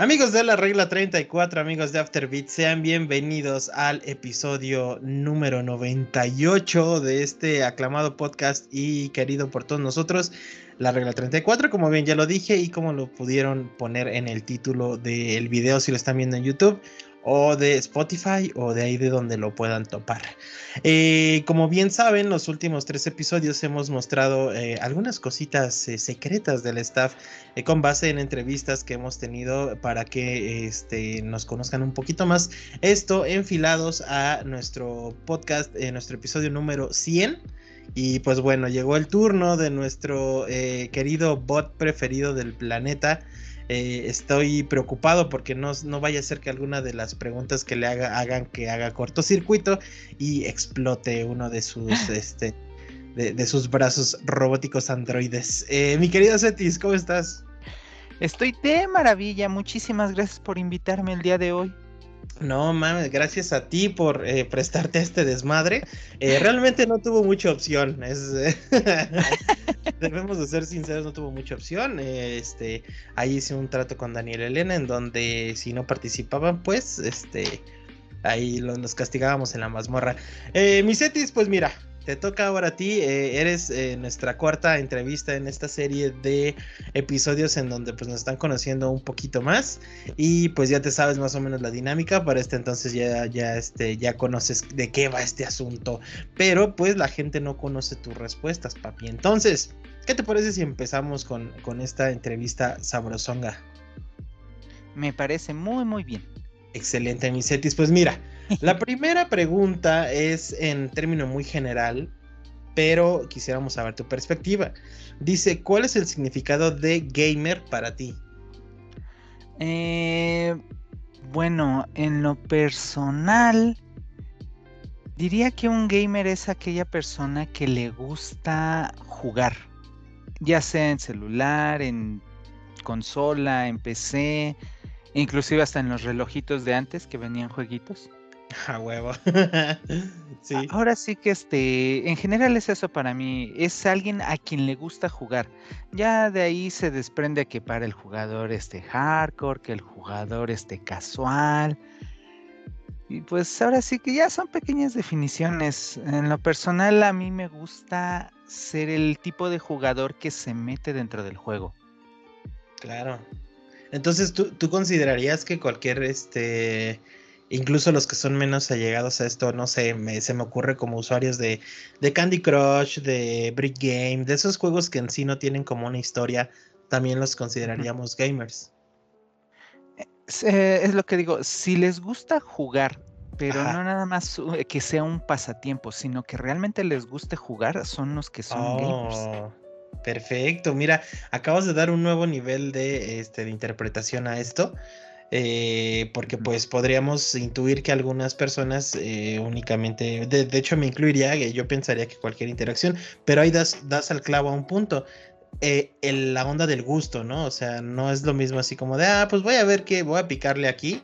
Amigos de la regla 34, amigos de Afterbeat, sean bienvenidos al episodio número 98 de este aclamado podcast y querido por todos nosotros, la regla 34, como bien ya lo dije y como lo pudieron poner en el título del video si lo están viendo en YouTube o de Spotify o de ahí de donde lo puedan topar. Eh, como bien saben, los últimos tres episodios hemos mostrado eh, algunas cositas eh, secretas del staff con base en entrevistas que hemos tenido para que este, nos conozcan un poquito más. Esto enfilados a nuestro podcast, nuestro episodio número 100. Y pues bueno, llegó el turno de nuestro querido bot preferido del planeta. Eh, estoy preocupado porque no, no, vaya a ser que alguna de las preguntas que le haga hagan que haga cortocircuito y explote uno de sus este de, sus brazos robóticos androides. Eh, mi querido Cetis, ¿cómo estás? Estoy de maravilla, muchísimas gracias por invitarme el día de hoy. No mames, gracias a ti por eh, prestarte este desmadre. Eh, realmente no tuvo mucha opción. Debemos de ser sinceros, no tuvo mucha opción. este, ahí hice un trato con Daniel Elena en donde si no participaban, pues, este, ahí los, castigábamos en la mazmorra. Eh, Misetis, pues mira, te toca ahora a ti. Eh, eres eh, nuestra cuarta entrevista en esta serie de episodios en donde pues nos están conociendo un poquito más y pues ya te sabes más o menos la dinámica. Para este entonces ya, ya, este, ya conoces de qué va este asunto. Pero pues la gente no conoce tus respuestas, papi. Entonces, ¿qué te parece si empezamos con, con esta entrevista sabrosonga? Me parece muy, muy bien. Excelente, Misetis. Pues mira. La primera pregunta es en término muy general, pero quisiéramos saber tu perspectiva. Dice, ¿cuál es el significado de gamer para ti? Eh, bueno, en lo personal, diría que un gamer es aquella persona que le gusta jugar, ya sea en celular, en consola, en PC, inclusive hasta en los relojitos de antes que venían jueguitos. A huevo. sí. Ahora sí que este, en general es eso para mí, es alguien a quien le gusta jugar. Ya de ahí se desprende que para el jugador este hardcore, que el jugador este casual. Y pues ahora sí que ya son pequeñas definiciones. En lo personal a mí me gusta ser el tipo de jugador que se mete dentro del juego. Claro. Entonces, ¿tú, tú considerarías que cualquier este incluso los que son menos allegados a esto, no sé, se me ocurre como usuarios de, Candy Crush, de Brick Game, de esos juegos que en sí no tienen como una historia, también los consideraríamos gamers. Eh, es, lo que digo, si les gusta jugar, pero no nada más que sea un pasatiempo, sino que realmente les guste jugar, son los que son gamers. Perfecto, mira, acabas de dar un nuevo nivel de, este, de interpretación a esto. Eh, porque pues podríamos intuir que algunas personas eh, únicamente, de, hecho me incluiría, yo pensaría que cualquier interacción, pero ahí das, das al clavo a un punto. Eh, la onda del gusto, ¿no? O sea, no es lo mismo así como de, ah, pues voy a ver qué, voy a picarle aquí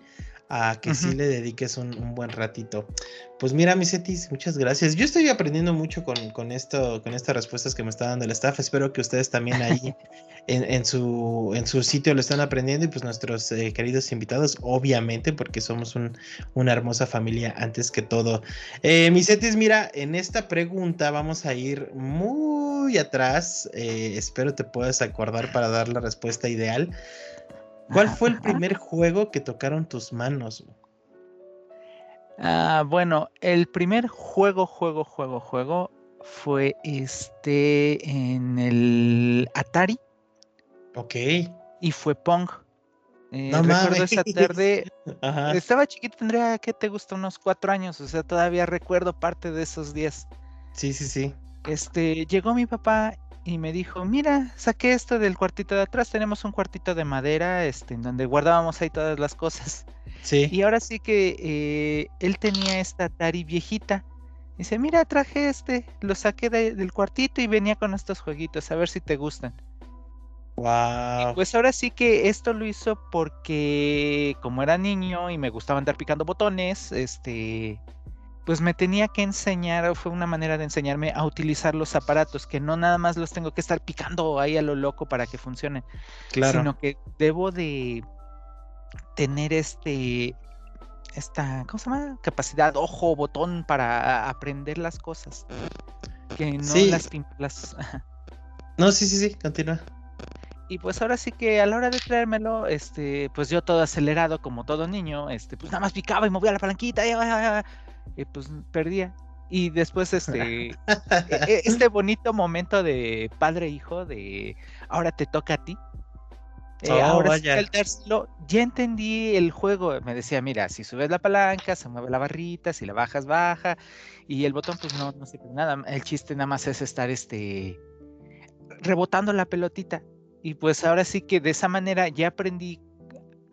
a que sí le dediques un, buen ratito. Pues mira, Misetis, muchas gracias. Yo estoy aprendiendo mucho con, esto, con estas respuestas que me está dando el staff. Espero que ustedes también ahí en, su, en su sitio lo están aprendiendo y pues nuestros eh, queridos invitados, obviamente, porque somos una hermosa familia antes que todo. Eh, Misetis, mira, en esta pregunta vamos a ir muy atrás. Eh, espero te puedas acordar para dar la respuesta ideal. ¿Cuál fue el primer juego que tocaron tus manos? Ah, bueno, el primer juego, juego, juego, juego fue este en el Atari. Ok. Y fue Pong. Eh, no recuerdo esa tarde. Estaba chiquito, tendría, ¿qué te gusta? Unos cuatro años. O sea, todavía recuerdo parte de esos días. Sí, sí, sí. Este, llegó mi papá y me dijo, mira, saqué esto del cuartito de atrás, tenemos un cuartito de madera, este, en donde guardábamos ahí todas las cosas. Sí. Y ahora sí que eh, él tenía esta Atari viejita. Dice, mira, traje este, lo saqué del cuartito y venía con estos jueguitos, a ver si te gustan. Wow. pues ahora sí que esto lo hizo porque como era niño y me gustaba andar picando botones, este, pues me tenía que enseñar, fue una manera de enseñarme a utilizar los aparatos, que no nada más los tengo que estar picando ahí a lo loco para que funcionen, claro. sino que debo de tener este esta, ¿cómo se llama? Capacidad, ojo, botón para aprender las cosas. Que no las, las... No, sí, sí, sí, continúa. Y pues ahora sí que a la hora de traérmelo, este, pues yo todo acelerado como todo niño, este, pues nada más picaba y movía la palanquita y, pues perdía. Y después este, e, e, este bonito momento de padre hijo de ahora te toca a ti. Eh, oh, ahora sí, el tercero, ya entendí el juego. Me decía, mira, si subes la palanca, se mueve la barrita, si la bajas, baja. Y el botón, pues no, no sirve nada. El chiste nada más es estar este rebotando la pelotita. Y pues ahora sí que de esa manera ya aprendí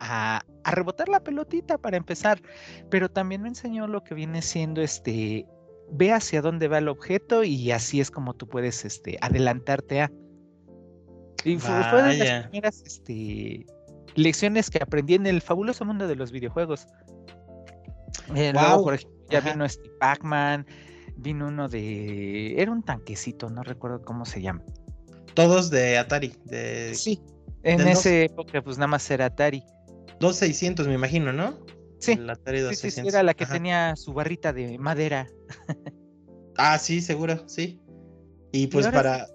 a, rebotar la pelotita para empezar, pero también me enseñó lo que viene siendo este, ve hacia dónde va el objeto y así es como tú puedes este, adelantarte a. Y fue, de las primeras este, lecciones que aprendí en el fabuloso mundo de los videojuegos. Eh, por ejemplo, ya vino este Pac-Man, vino uno de... Era un tanquecito, no recuerdo cómo se llama. Todos de Atari. De, sí, en esa época pues nada más era Atari. 2600 me imagino, ¿no? Sí, el Atari 2600. Sí, era la que tenía su barrita de madera. ah, sí, seguro, sí. Y pues para,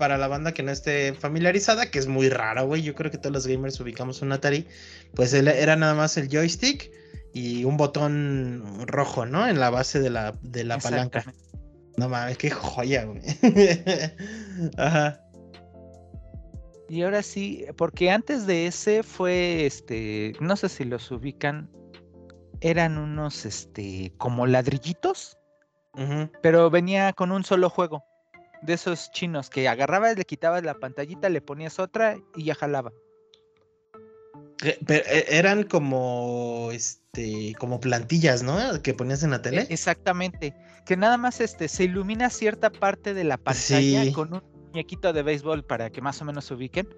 para la banda que no esté familiarizada, que es muy raro, güey, yo creo que todos los gamers ubicamos un Atari, pues era nada más el joystick y un botón rojo, ¿no? En la base de la, de la palanca. No mames, qué joya, güey. Ajá. Y ahora sí, porque antes de ese fue, este, no sé si los ubican, eran unos, este, como ladrillitos, pero venía con un solo juego, de esos chinos que agarrabas, le quitabas la pantallita, le ponías otra y ya jalaba. Eh, pero eh, eran como, este, como plantillas, ¿no? Que ponías en la tele. E, exactamente. Que nada más, este, se ilumina cierta parte de la pantalla con un muñequito de béisbol para que más o menos se ubiquen.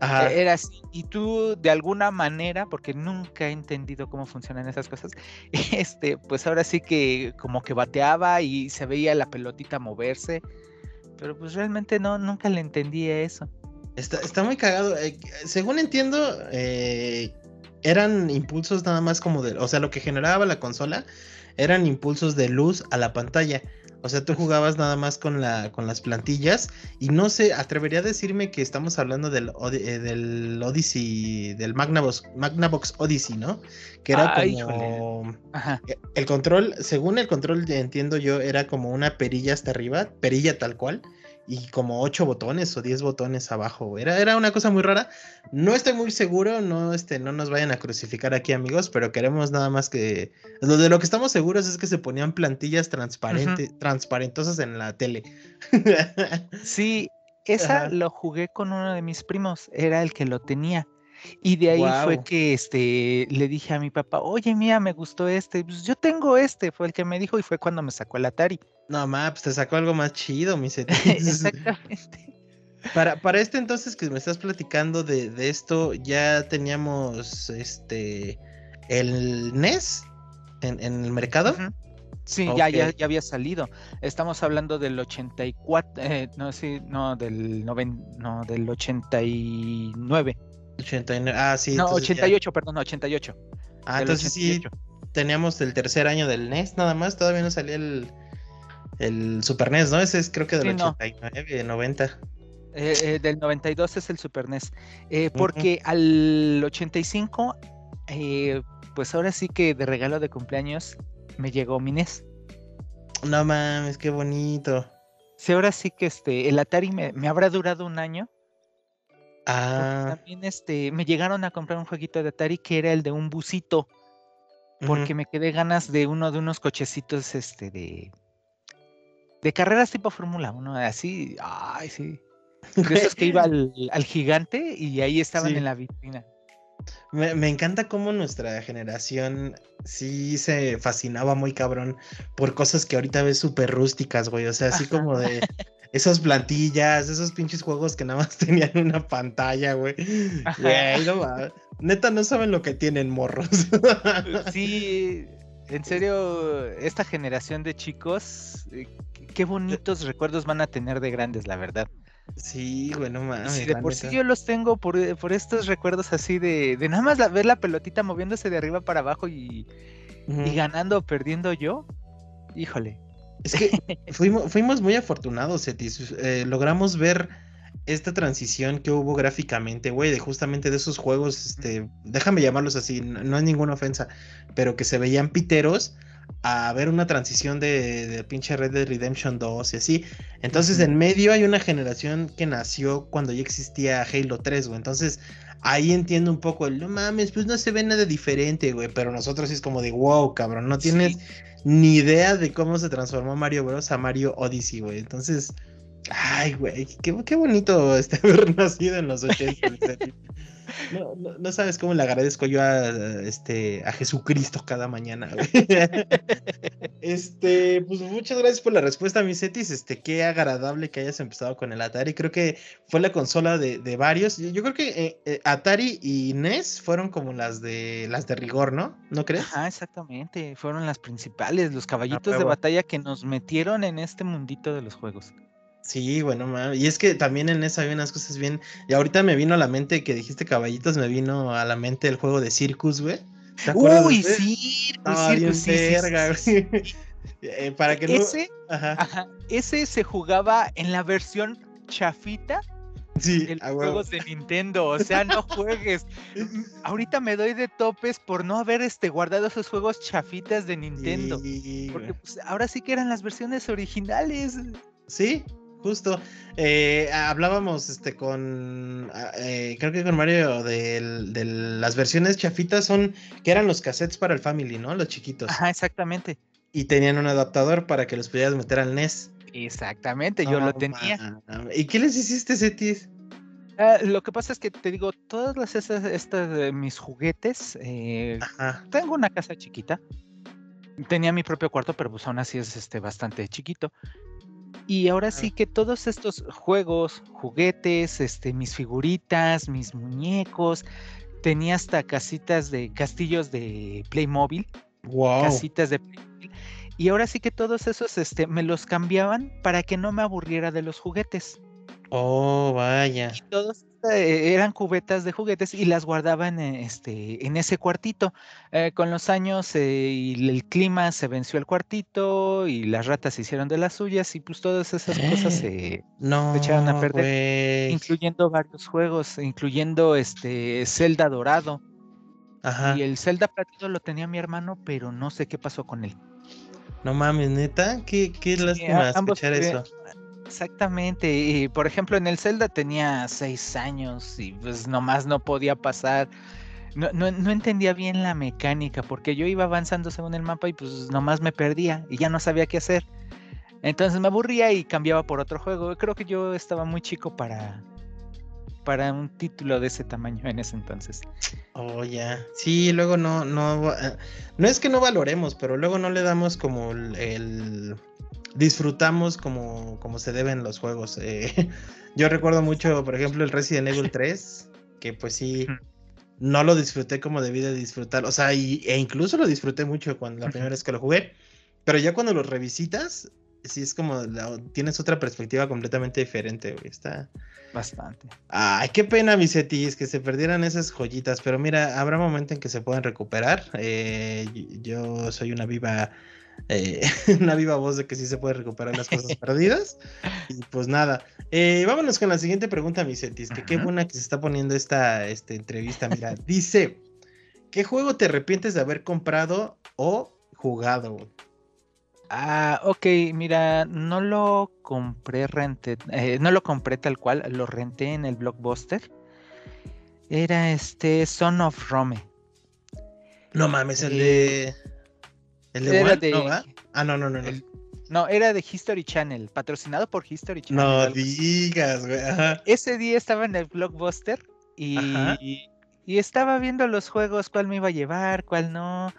Ajá. E, era así. Y tú, de alguna manera, porque nunca he entendido cómo funcionan esas cosas, este, pues ahora sí que como que bateaba y se veía la pelotita moverse. Pero pues realmente no, nunca le entendía eso. Está, muy cagado. Eh, según entiendo, eh, eran impulsos nada más como de. O sea, lo que generaba la consola eran impulsos de luz a la pantalla. O sea, tú jugabas nada más con, la, con las plantillas. Y no sé, atrevería a decirme que estamos hablando del, eh, del Odyssey, del Magnavox, Magnavox Odyssey, ¿no? Que era como. El control, según el control, entiendo yo, era como una perilla hasta arriba, perilla tal cual y como ocho botones o diez botones abajo. Era, era una cosa muy rara. No estoy muy seguro, no, este, no nos vayan a crucificar aquí, amigos, pero queremos nada más que. Lo de lo que estamos seguros es que se ponían plantillas transparentes, transparentosas en la tele. sí, esa lo jugué con uno de mis primos, era el que lo tenía. Y de ahí fue que este, le dije a mi papá, oye, mía, me gustó este. Pues yo tengo este, fue el que me dijo y fue cuando me sacó el Atari. No, ma, pues te sacó algo más chido, mi Exactamente. Para, para este entonces que me estás platicando de, esto, ya teníamos este el NES en, el mercado. Sí, ya, ya, ya, había salido. Estamos hablando del 84, eh, no, sí, no, del, no, del 89. 89, ah, sí. No, 88, perdón, 88. Ah, entonces sí, teníamos el tercer año del NES nada más, todavía no salía el, el Super NES, ¿no? Ese es creo que del 89, 90. Eh, eh, del 92 es el Super NES. Eh, porque al 85, pues ahora sí que de regalo de cumpleaños me llegó mi NES. No mames, qué bonito. Sí, ahora sí que este, el Atari me, me habrá durado un año Ah. También este, me llegaron a comprar un jueguito de Atari que era el de un busito. Porque me quedé ganas de uno de unos cochecitos este de. De carreras tipo Fórmula 1, así. Ay, sí. De esos que iba al, gigante y ahí estaban en la vitrina. Me, me, encanta cómo nuestra generación sí se fascinaba muy cabrón por cosas que ahorita ves súper rústicas, güey. O sea, así como de esas plantillas, esos pinches juegos que nada más tenían una pantalla, güey. Neta, no saben lo que tienen morros. sí, en serio, esta generación de chicos, eh, qué bonitos recuerdos van a tener de grandes, la verdad. Sí, bueno, mames. Sí, de por sí yo los tengo por, eh, por estos recuerdos así de, de nada más ver la pelotita moviéndose de arriba para abajo y, y ganando o perdiendo yo. Híjole. Es que fuimos, fuimos muy afortunados, Etis. Eh, logramos ver esta transición que hubo gráficamente, güey, de justamente de esos juegos, este, déjame llamarlos así, no, es ninguna ofensa, pero que se veían piteros a ver una transición de, de pinche Red Dead Redemption 2 y así. Entonces, en medio hay una generación que nació cuando ya existía Halo 3, güey. Entonces, ahí entiendo un poco el, no mames, pues no se ve nada diferente, güey. Pero nosotros es como de, wow, cabrón, no tienes ni idea de cómo se transformó Mario Bros. a Mario Odyssey, güey. Entonces, ay, güey, qué, qué bonito este haber nacido en los 80. No, no, sabes cómo le agradezco yo a, este, a Jesucristo cada mañana. este, pues muchas gracias por la respuesta, Misetis. Este, qué agradable que hayas empezado con el Atari. Creo que fue la consola de, varios. Yo creo que eh, eh, Atari y NES fueron como las de las de rigor, ¿no? ¿No crees? Ah, exactamente. Fueron las principales, los caballitos de batalla que nos metieron en este mundito de los juegos. Sí, bueno, y es que también en eso hay unas cosas bien. Y ahorita me vino a la mente que dijiste caballitos, me vino a la mente el juego de Circus, güey. ¿Te acuerdas? Uy, Circus, Circus, sí, verga, sí, eh, para que ese, Ajá. ese se jugaba en la versión chafita sí, de los juegos de Nintendo. O sea, no juegues. Ahorita me doy de topes por no haber este, guardado esos juegos chafitas de Nintendo. porque pues, ahora sí que eran las versiones originales. Sí, justo. Eh, hablábamos este con ah, eh, creo que con Mario de, las versiones chafitas son que eran los cassettes para el family, ¿no? Los chiquitos. Ajá, exactamente. Y tenían un adaptador para que los pudieras meter al NES. Exactamente, yo lo tenía. ¿Y qué les hiciste, Setis? Ah, lo que pasa es que te digo, todas las estas de mis juguetes, eh, tengo una casa chiquita. Tenía mi propio cuarto, pero pues aún así es este bastante chiquito. Y ahora sí que todos estos juegos, juguetes, este, mis figuritas, mis muñecos, tenía hasta casitas de castillos de Playmobil. Wow. Casitas de Playmobil. Y ahora sí que todos esos este, me los cambiaban para que no me aburriera de los juguetes. Oh, vaya. Y todos eh, eran cubetas de juguetes y las guardaban en, este, en ese cuartito. Eh, con los años eh, y el clima se venció el cuartito y las ratas se hicieron de las suyas y pues todas esas cosas se, echaron a perder, incluyendo varios juegos, incluyendo este Zelda Dorado. Ajá. Y el Zelda Platinum lo tenía mi hermano, pero no sé qué pasó con él. No mames, neta, qué, qué lástima escuchar eso. Exactamente, y por ejemplo en el Zelda tenía seis años y pues nomás no podía pasar, no, no, entendía bien la mecánica porque yo iba avanzando según el mapa y pues nomás me perdía y ya no sabía qué hacer. Entonces me aburría y cambiaba por otro juego. Creo que yo estaba muy chico para, para un título de ese tamaño en ese entonces. Oh, ya. Sí, luego no, no, eh, no es que no valoremos, pero luego no le damos como el disfrutamos como, como se deben los juegos. Eh, yo recuerdo mucho, por ejemplo, el Resident Evil 3, que pues sí, no lo disfruté como debí de disfrutar. O sea, e incluso lo disfruté mucho cuando la primera vez que lo jugué. Pero ya cuando lo revisitas, sí es como tienes otra perspectiva completamente diferente, güey. Está. Bastante. Ay, qué pena, mis setis, que se perdieran esas joyitas. Pero mira, habrá momento en que se puedan recuperar. Eh, yo soy una viva eh, una viva voz de que sí se puede recuperar las cosas perdidas. Y pues nada, eh, vámonos con la siguiente pregunta, Misetis, que qué buena que se está poniendo esta, esta entrevista. Mira, dice, ¿qué juego te arrepientes de haber comprado o jugado? Ah, ok, mira, no lo compré renté, eh, no lo compré tal cual, lo renté en el blockbuster. Era este Son of Rome. No mames, el de. ¿El de, era de... ¿No, Ah, no, no, no. no. No, era de History Channel, patrocinado por History Channel. No digas, güey. Ese día estaba en el blockbuster y, y, estaba viendo los juegos, cuál me iba a llevar, cuál no.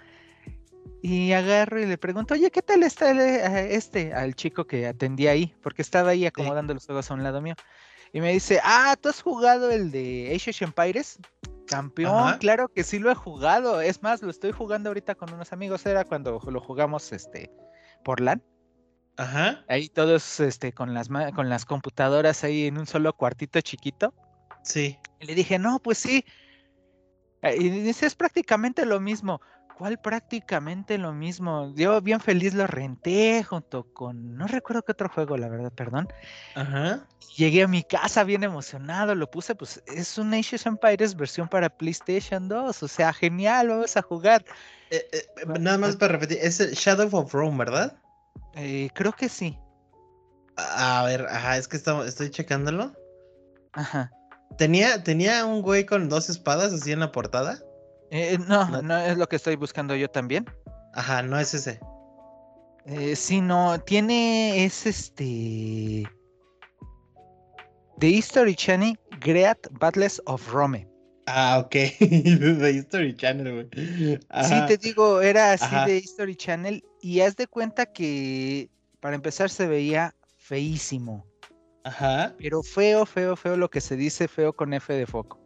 Y agarro y le pregunto, oye, ¿qué tal está este? Al chico que atendía ahí, porque estaba ahí acomodando los juegos a un lado mío. Y me dice, ah, ¿tú has jugado el de Age of Empires? Campeón, claro que sí lo he jugado. Es más, lo estoy jugando ahorita con unos amigos. Era cuando lo jugamos este por LAN. Ajá. Ahí todos este, con, las, con las computadoras ahí en un solo cuartito chiquito. Sí. Y le dije, no, pues sí. Eh, y dice, es prácticamente lo mismo. ¿Cuál prácticamente lo mismo? Yo bien feliz lo renté junto con, no recuerdo qué otro juego, la verdad, perdón. Ajá. Llegué a mi casa bien emocionado, lo puse, pues es un Age of Empires versión para PlayStation 2, o sea, genial, vamos a jugar. Eh, eh, nada más para repetir, es Shadow of Rome, ¿verdad? Eh, creo que sí. A ver, ajá, es que estoy checándolo. Ajá. ¿Tenía, ¿Tenía un güey con dos espadas así en la portada? Eh, no, no, es lo que estoy buscando yo también. Ajá, no es ese. Eh, sí, no, tiene, es este... The History Channel Great Battles of Rome. Ah, ok. The History Channel, güey. Sí, te digo, era así de History Channel. Y haz de cuenta que para empezar se veía feísimo. Ajá. Pero feo, feo, feo lo que se dice feo con F de foco.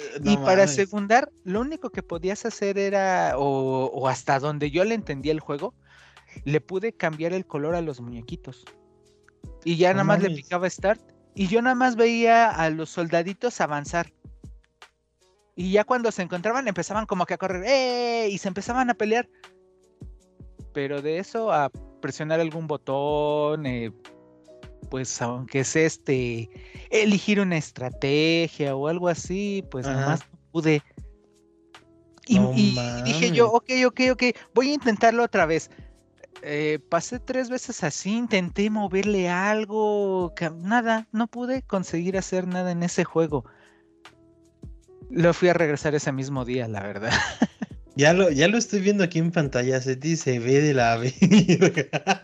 Eh, y para secundar, lo único que podías hacer era, o, hasta donde yo le entendía el juego, le pude cambiar el color a los muñequitos. Y ya nada más le picaba Start. Y yo nada más veía a los soldaditos avanzar. Y ya cuando se encontraban empezaban como que a correr, ¡eh! Y se empezaban a pelear. Pero de eso a presionar algún botón, eh, pues aunque sea este, elegir una estrategia o algo así, pues nada más pude. Y, dije yo, ok, ok, ok, voy a intentarlo otra vez. Eh, pasé tres veces así, intenté moverle algo, nada, no pude conseguir hacer nada en ese juego. Lo fui a regresar ese mismo día, la verdad. Ya lo, ya lo estoy viendo aquí en pantalla, se dice ve de la vida.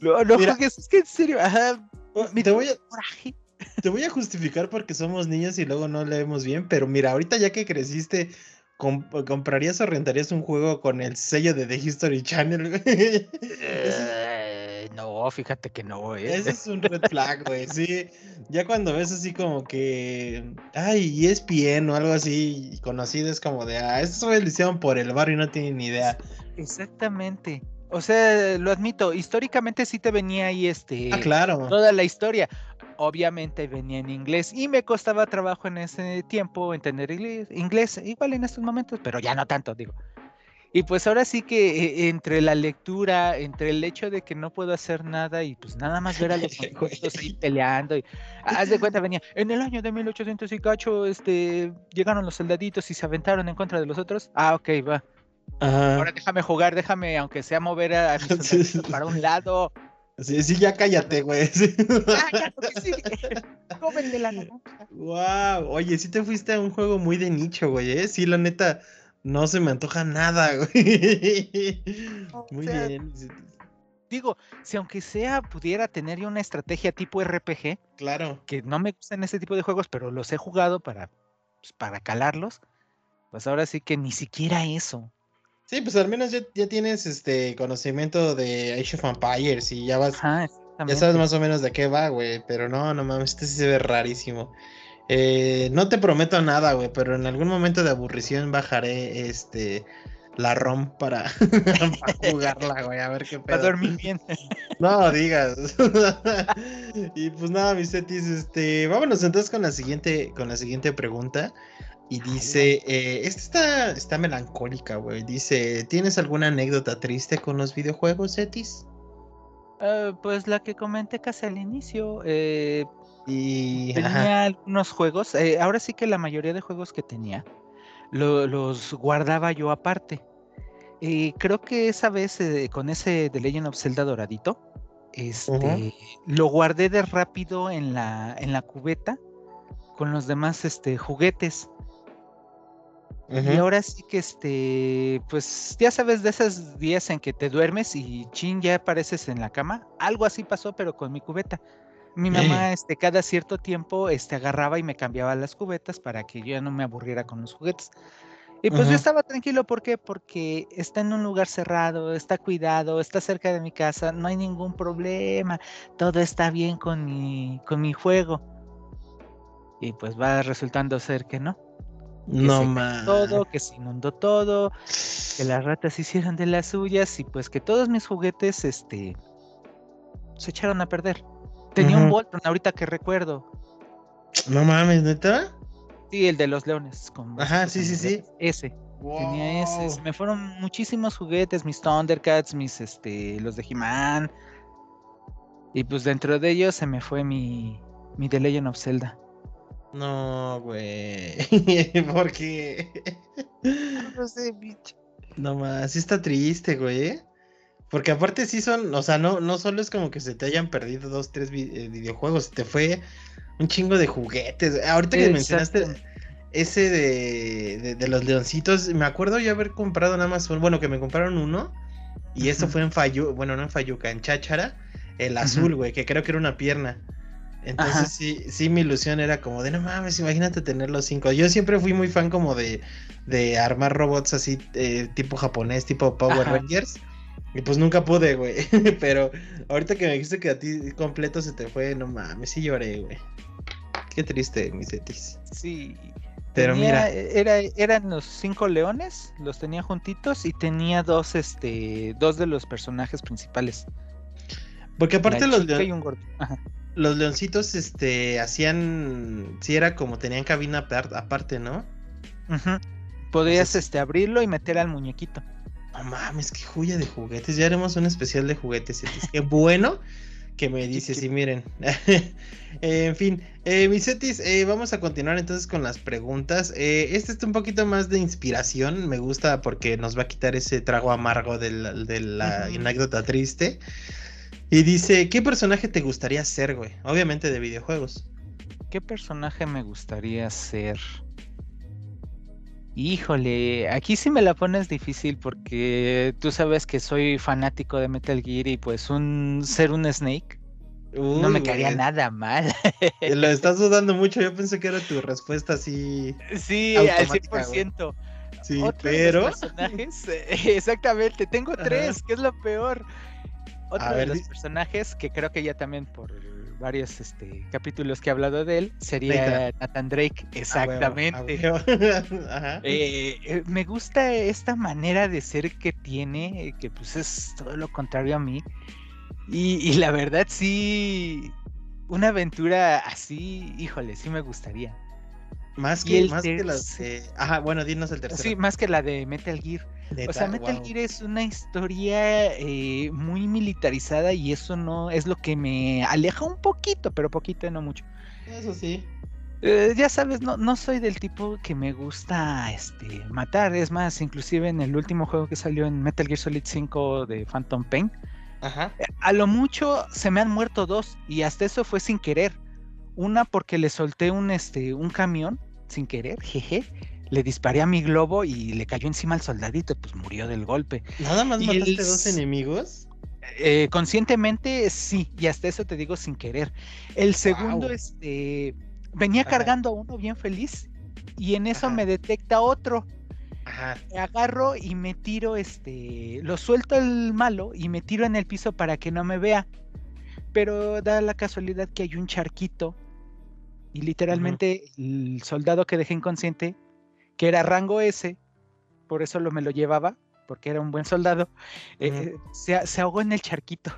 No, no es que en serio, oh, te voy a, te voy a justificar porque somos niños y luego no leemos bien, pero mira, ahorita ya que creciste, ¿comprarías o rentarías un juego con el sello de The History Channel? no, fíjate que no, ¿eh? Ese es un red flag, güey. Sí, ya cuando ves así como que, ay, ESPN o algo así conocido, es como de, ah, eso lo hicieron por el barrio y no tienen ni idea. Exactamente. O sea, lo admito, históricamente sí te venía ahí este. Ah, claro. Toda la historia. Obviamente venía en inglés y me costaba trabajo en ese tiempo entender inglés, igual en estos momentos, pero ya no tanto, digo. Y pues ahora sí que eh, entre la lectura, entre el hecho de que no puedo hacer nada y pues nada más ver a los soldados ahí peleando y haz de cuenta venía, en el año de 1800 y cacho, este, llegaron los soldaditos y se aventaron en contra de los otros. Ah, ok, va. Ahora déjame jugar, déjame, aunque sea mover a, para un lado. Sí, sí, ya cállate, güey. Ah, ya, la Wow, oye, sí te fuiste a un juego muy de nicho, güey, ¿eh? Sí, la neta, no se me antoja nada, güey. Muy bien. Digo, si aunque sea pudiera tener yo una estrategia tipo RPG. Claro. Que no me gustan ese tipo de juegos, pero los he jugado para, pues, para calarlos. Pues ahora sí que ni siquiera eso. Sí, pues al menos ya, tienes este conocimiento de Age of Empires y ya vas. ya sabes más o menos de qué va, güey. Pero no, no mames, este sí se ve rarísimo. Eh, no te prometo nada, güey, pero en algún momento de aburrición bajaré este la ROM para, jugarla, güey, a ver qué pedo. Para dormir bien. No digas. y pues nada, mis setis, este, vámonos entonces con la siguiente, con la siguiente pregunta. Y dice, eh, esta está, está melancólica, güey. Dice, ¿tienes alguna anécdota triste con los videojuegos, Setis? Uh, pues la que comenté casi al inicio. Eh, y tenía algunos juegos. Eh, ahora sí que la mayoría de juegos que tenía los guardaba yo aparte. Y creo que esa vez eh, con ese de Legend of Zelda doradito, este, lo guardé de rápido en la, en la cubeta con los demás este, juguetes. Y ahora sí que este, pues ya sabes de esos días en que te duermes y chin ya apareces en la cama. Algo así pasó, pero con mi cubeta. Mi mamá, este, cada cierto tiempo, este, agarraba y me cambiaba las cubetas para que yo ya no me aburriera con los juguetes. Y pues yo estaba tranquilo, ¿por qué? Porque está en un lugar cerrado, está cuidado, está cerca de mi casa, no hay ningún problema, todo está bien con mi, con mi juego. Y pues va resultando ser que no. No más. Todo, que se inundó todo, que las ratas hicieron de las suyas y pues que todos mis juguetes, este, se echaron a perder. Tenía un Voltron ahorita que recuerdo. No mames, ¿neta? Sí, el de los leones. Ajá, sí, sí, sí. Ese. Tenía ese. Me fueron muchísimos juguetes, mis Thundercats, mis, este, los de He-Man. Y pues dentro de ellos se me fue mi, mi The Legend of Zelda. No, güey. ¿Por qué? no sé, bicho. No más, sí está triste, güey. Porque aparte sí son, o sea, no, no solo es como que se te hayan perdido dos, tres eh, videojuegos, te fue un chingo de juguetes. Ahorita que mencionaste ese de, de, los leoncitos, me acuerdo yo haber comprado nada más, bueno, que me compraron uno, y eso fue en Fayuca, bueno, no en Fayuca, en Cháchara, el azul, güey, que creo que era una pierna. Entonces sí, sí, mi ilusión era como de no mames, imagínate tener los cinco. Yo siempre fui muy fan como de, de armar robots así, eh, tipo japonés, tipo Power Rangers. Y pues nunca pude, güey. Pero ahorita que me dijiste que a ti completo se te fue, no mames, sí lloré, güey. Qué triste, mis etis. Sí. Pero mira. Era, eran los cinco leones, los tenía juntitos y tenía dos, este, dos de los personajes principales. Porque aparte los, los leoncitos, este, hacían, sí era como tenían cabina aparte, ¿no? Podías, este, abrirlo y meter al muñequito. No mames, qué joya de juguetes. Ya haremos un especial de juguetes. Qué bueno que me dices. Y miren. en fin, eh, Misetis, eh, vamos a continuar entonces con las preguntas. Eh, este está un poquito más de inspiración. Me gusta porque nos va a quitar ese trago amargo de la, anécdota triste. Y dice: ¿Qué personaje te gustaría ser, güey? Obviamente de videojuegos. ¿Qué personaje me gustaría ser? Híjole, aquí sí me la pones difícil porque tú sabes que soy fanático de Metal Gear y pues un ser un Snake no me caería nada mal. Lo estás dudando mucho, yo pensé que era tu respuesta así. Sí, al 100%. Sí, pero. personajes, exactamente, tengo tres, que es lo peor. Otro de los personajes que creo que ya también por varios este, capítulos que he hablado de él, sería Nathan Drake, exactamente. Eh, eh, me gusta esta manera de ser que tiene, que pues es todo lo contrario a mí. Y, la verdad sí, una aventura así, híjole, sí me gustaría. Más que, más que las Ajá, bueno, dinos el tercero. Sí, más que la de Metal Gear o sea, Metal Gear es una historia eh, muy militarizada y eso no es lo que me aleja un poquito, pero poquito, no mucho. Eso sí. Eh, ya sabes, no, no soy del tipo que me gusta este, matar. Es más, inclusive en el último juego que salió en Metal Gear Solid 5 de Phantom Pain, eh, a lo mucho se me han muerto dos y hasta eso fue sin querer. Una porque le solté un, este, un camión sin querer, jeje le disparé a mi globo y le cayó encima al soldadito, pues murió del golpe. ¿Nada más mataste dos enemigos? Eh, conscientemente sí, y hasta eso te digo sin querer. El segundo, este, venía cargando a uno bien feliz y en eso me detecta otro. Ajá. Me agarro y me tiro, este, lo suelto el malo y me tiro en el piso para que no me vea. Pero da la casualidad que hay un charquito y literalmente el soldado que dejé inconsciente que era rango S, por eso lo, me lo llevaba, porque era un buen soldado, eh, se, ahogó en el charquito.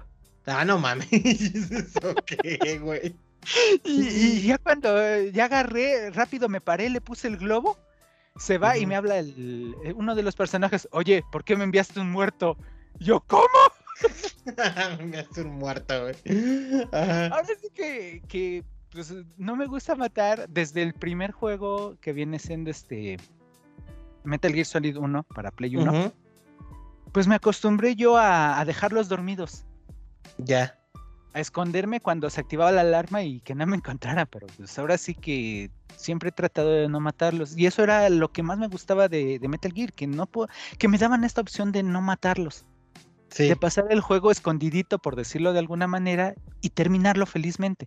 Ah, no mames. qué, güey? Y, ya cuando eh, ya agarré, rápido me paré, le puse el globo, se va y me habla el, eh, uno de los personajes, oye, ¿por qué me enviaste un muerto? Yo, ¿cómo? me enviaste un muerto, güey. Ahora sí que, que pues no me gusta matar desde el primer juego que viene siendo este Metal Gear Solid 1 para Play 1. Pues me acostumbré yo a, dejarlos dormidos. Ya. A esconderme cuando se activaba la alarma y que no me encontrara, pero pues ahora sí que siempre he tratado de no matarlos. Y eso era lo que más me gustaba de, Metal Gear, que no que me daban esta opción de no matarlos. De pasar el juego escondidito, por decirlo de alguna manera, y terminarlo felizmente.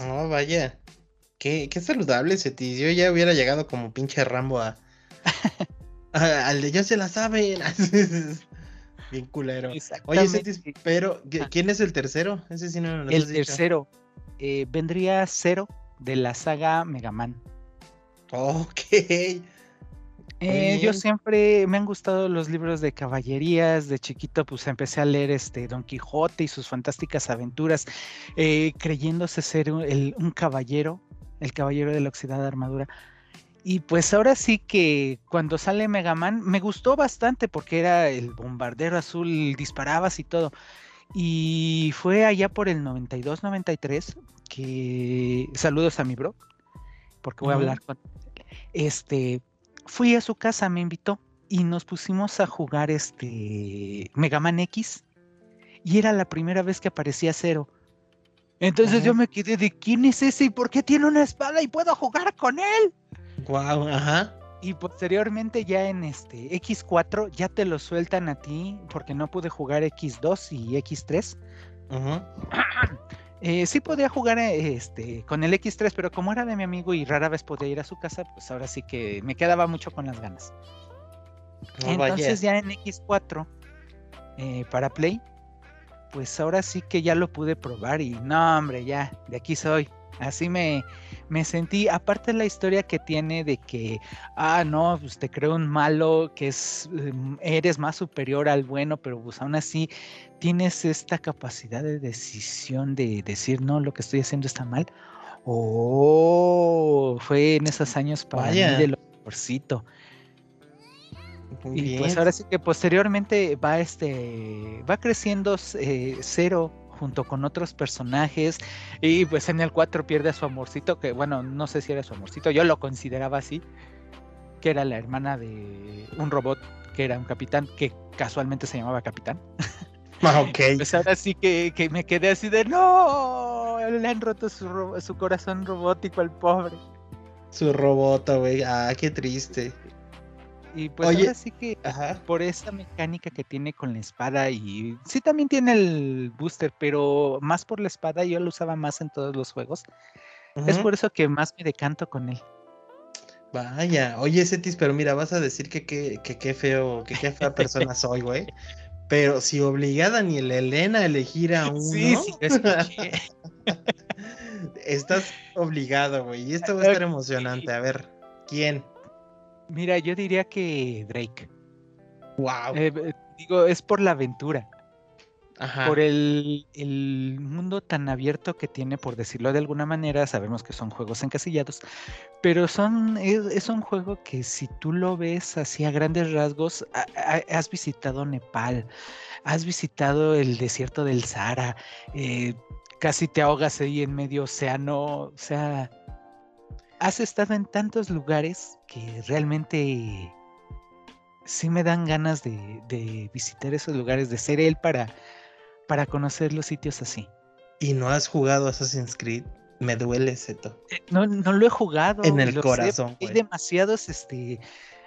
Oh, vaya. Qué, qué saludable tío. Yo ya hubiera llegado como pinche Rambo a. al de ya se la saben. Bien culero. Oye, Cetis, pero ¿quién es el tercero? Ese sí no, El tercero eh, vendría Cero de la saga Mega Man. Ok. Eh, yo siempre me han gustado los libros de caballerías. De chiquito, pues empecé a leer este Don Quijote y sus fantásticas aventuras, eh, creyéndose ser un, caballero, el caballero de la oxidada armadura. Y pues ahora sí que cuando sale Mega Man me gustó bastante porque era el bombardero azul, disparabas y todo. Y fue allá por el 92-93 que saludos a mi bro, porque voy a hablar con este fui a su casa, me invitó y nos pusimos a jugar este Mega Man X y era la primera vez que aparecía Cero. Entonces yo me quedé de quién es ese y por qué tiene una espada y puedo jugar con él. Wow, ajá. Y posteriormente ya en este X4 ya te lo sueltan a ti porque no pude jugar X2 y X3. Ajá. Eh, sí podía jugar este, con el X3, pero como era de mi amigo y rara vez podía ir a su casa, pues ahora sí que me quedaba mucho con las ganas. Entonces ya en X4 eh, para Play, pues ahora sí que ya lo pude probar y no, hombre, ya, de aquí soy. Así me, me sentí, aparte de la historia que tiene de que, ah, no, pues te creo un malo, que es, em, eres más superior al bueno, pero pues aún así tienes esta capacidad de decisión de decir, no, lo que estoy haciendo está mal. Oh, fue en esos años para mí de lo mejorcito. y pues ahora sí que posteriormente va este va creciendo eh, cero junto con otros personajes y pues en el 4 pierde a su amorcito que bueno no sé si era su amorcito yo lo consideraba así que era la hermana de un robot que era un capitán que casualmente se llamaba capitán Ah, ok. Pues ahora sí que, me quedé así de no, le han roto su, su corazón robótico al pobre. Su robot, güey. Ah, qué triste. Y pues ahora sí que por esa mecánica que tiene con la espada y sí también tiene el booster, pero más por la espada yo lo usaba más en todos los juegos. Es por eso que más me decanto con él. Vaya, oye Cetis, pero mira, vas a decir que qué feo, que qué fea persona soy, güey. Pero si obliga a Daniel Elena a elegir a uno. Sí, sí, Estás obligado, güey. Y esto va a estar emocionante. A ver, ¿quién? Mira, yo diría que Drake. Wow. Eh, eh, digo, es por la aventura por el, mundo tan abierto que tiene, por decirlo de alguna manera, sabemos que son juegos encasillados, pero son, es, un juego que si tú lo ves así a grandes rasgos, has visitado Nepal, has visitado el desierto del Sahara, eh, casi te ahogas ahí en medio océano, o sea, has estado en tantos lugares que realmente sí me dan ganas de, de, visitar esos lugares, de ser él para para conocer los sitios así. ¿Y no has jugado Assassin's Creed? Me duele, Seto. Eh, no, no lo he jugado. En el corazón. hay demasiados, este,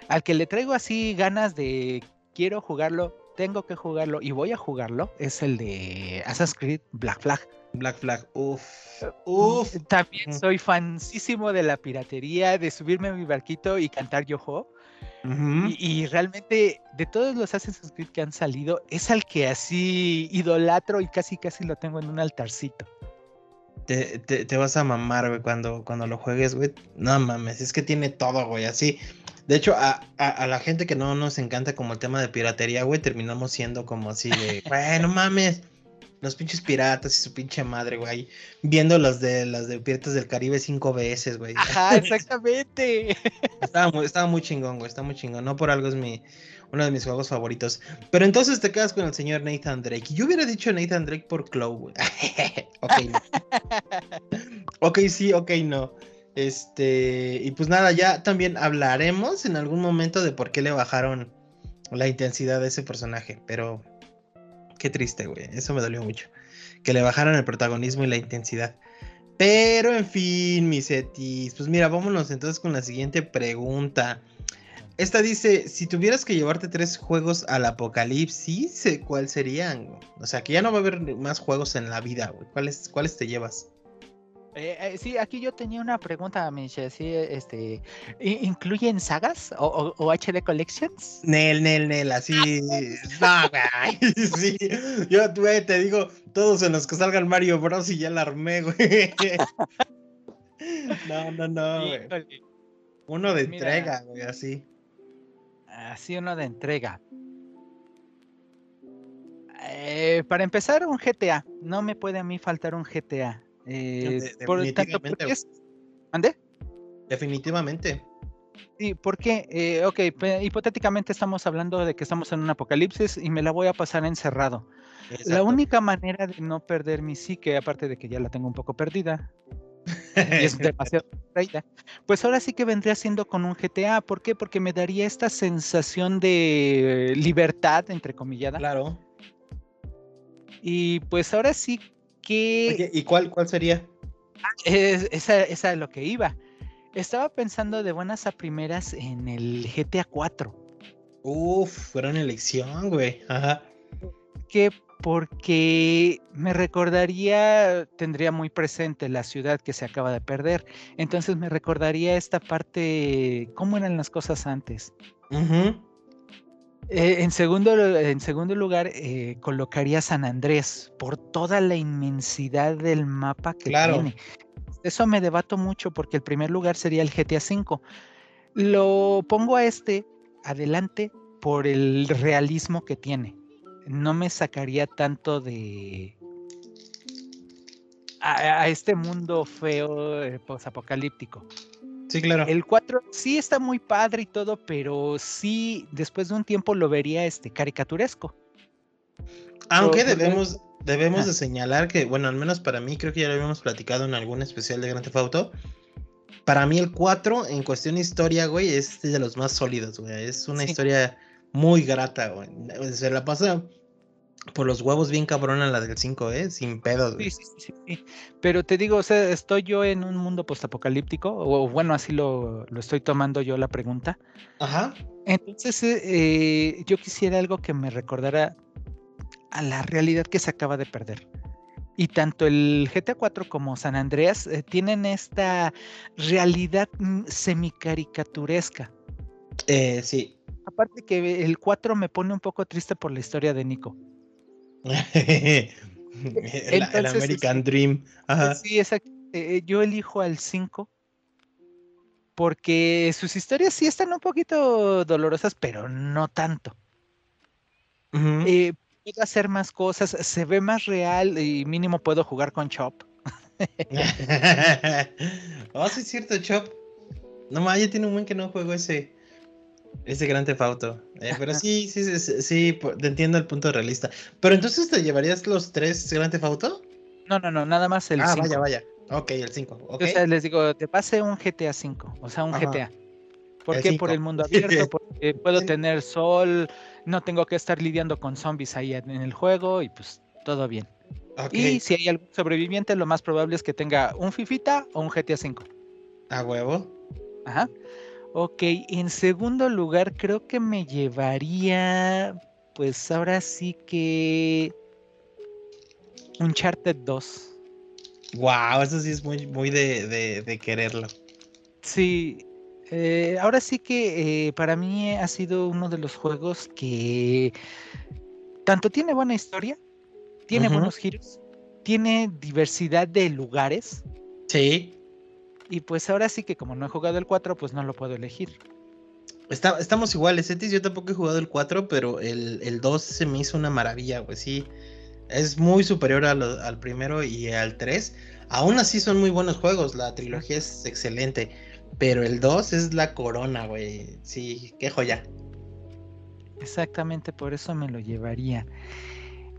al que le traigo así ganas de quiero jugarlo, tengo que jugarlo y voy a jugarlo, es el de Assassin's Creed Black Flag. Black Flag, uff, uff. También soy fansísimo de la piratería, de subirme a mi barquito y cantar Yoho y, realmente de todos los Assassin's Creed que han salido, es al que así idolatro y casi casi lo tengo en un altarcito. Te, te, vas a mamar, güey, cuando, cuando lo juegues, güey. No mames, es que tiene todo, güey, así. De hecho, a, a, la gente que no nos encanta como el tema de piratería, güey, terminamos siendo como así de, güey, no mames los pinches piratas y su pinche madre, güey. Viendo las de las de Piratas del Caribe cinco veces, güey. Ajá, exactamente. estaba, muy, estaba muy chingón, güey. Está muy chingón. No por algo es mi uno de mis juegos favoritos. Pero entonces te quedas con el señor Nathan Drake. Yo hubiera dicho Nathan Drake por Chloe, güey. ok, no. ok, sí, ok, no. Este, y pues nada, ya también hablaremos en algún momento de por qué le bajaron la intensidad de ese personaje, pero Qué triste, güey. Eso me dolió mucho. Que le bajaran el protagonismo y la intensidad. Pero en fin, mis etis. Pues mira, vámonos entonces con la siguiente pregunta. Esta dice: Si tuvieras que llevarte tres juegos al apocalipsis, ¿cuáles serían? O sea, que ya no va a haber más juegos en la vida, güey. ¿Cuáles, ¿Cuáles te llevas? Eh, eh, sí, aquí yo tenía una pregunta, Miche. Sí, este, ¿Incluyen sagas o, o, HD Collections? Nel, Nel, Nel, así. no, güey. Sí. Yo, güey, te digo, todos en los que salgan Mario Bros. y ya la armé, güey. no, no, no, güey. Uno de entrega, güey, así. Así uno de entrega. Eh, para empezar, un GTA. No me puede a mí faltar un GTA. Eh, por tanto, es... ¿Ande? Definitivamente. Sí, porque, eh, ok, hipotéticamente estamos hablando de que estamos en un apocalipsis y me la voy a pasar encerrado. La única manera de no perder mi psique, aparte de que ya la tengo un poco perdida, y es demasiado traída, pues ahora sí que vendría siendo con un GTA. ¿Por qué? Porque me daría esta sensación de libertad, entre comillas. Claro. Y pues ahora sí que. Oye, ¿y cuál, cuál sería? esa, esa es lo que iba. Estaba pensando de buenas a primeras en el GTA 4. Uf, fueron elección, güey. Ajá. Que porque me recordaría, tendría muy presente la ciudad que se acaba de perder. Entonces me recordaría esta parte, cómo eran las cosas antes. Eh, en, segundo, en segundo lugar, eh, colocaría San Andrés por toda la inmensidad del mapa que tiene. Eso me debato mucho porque el primer lugar sería el GTA V. Lo pongo a este adelante por el realismo que tiene no me sacaría tanto de a, este mundo feo eh, posapocalíptico. Sí, claro. El 4 sí está muy padre y todo, pero sí, después de un tiempo lo vería este caricaturesco. Aunque debemos, debemos de señalar que, bueno, al menos para mí, creo que ya lo habíamos platicado en algún especial de Grand Theft Auto. Para mí el 4, en cuestión de historia, güey, es de los más sólidos, güey. Es una historia muy grata, güey. Se la pasa por los huevos bien cabrona la del 5, ¿eh? Sin pedos. Sí, sí, sí, sí, Pero te digo, o sea, estoy yo en un mundo postapocalíptico, o bueno, así lo, estoy tomando yo la pregunta. Ajá. Entonces, eh, eh, yo quisiera algo que me recordara a la realidad que se acaba de perder. Y tanto el GTA 4 como San Andreas eh, tienen esta realidad mm, semicaricaturesca. Eh, sí, Aparte que el 4 me pone un poco triste por la historia de Nico. el, American este, Dream. Sí, exacto. Eh, yo elijo al 5 porque sus historias sí están un poquito dolorosas, pero no tanto. Eh, puedo hacer más cosas, se ve más real y mínimo puedo jugar con Chop. oh, sí es cierto, Chop. No más, ya tiene un buen que no juego ese. Ese gran tefauto. Eh, pero sí, sí, sí, sí, te entiendo el punto realista. Pero entonces te llevarías los tres Gran Tefauto? No, no, no, nada más el Ah, vaya, vaya. Ok, el 5. Okay. O sea, les digo, te pase un GTA 5, o sea, un GTA. ¿Por qué? Por el mundo abierto, porque puedo tener sol, no tengo que estar lidiando con zombies ahí en el juego y pues todo bien. Y si hay algún sobreviviente, lo más probable es que tenga un Fifita o un GTA 5. ¿A huevo? Ajá. Ok, en segundo lugar creo que me llevaría, pues ahora sí que Uncharted 2. Wow, eso sí es muy, muy de, quererlo. Sí, eh, ahora sí que eh, para mí ha sido uno de los juegos que tanto tiene buena historia, tiene buenos giros, tiene diversidad de lugares. Sí. Y pues ahora sí que como no he jugado el 4, pues no lo puedo elegir. estamos iguales, Etis. Yo tampoco he jugado el 4, pero el, el 2 se me hizo una maravilla, güey. Sí, es muy superior al primero y al 3. Aún así son muy buenos juegos. La trilogía es excelente. Pero el 2 es la corona, güey. Sí, qué joya. Exactamente, por eso me lo llevaría.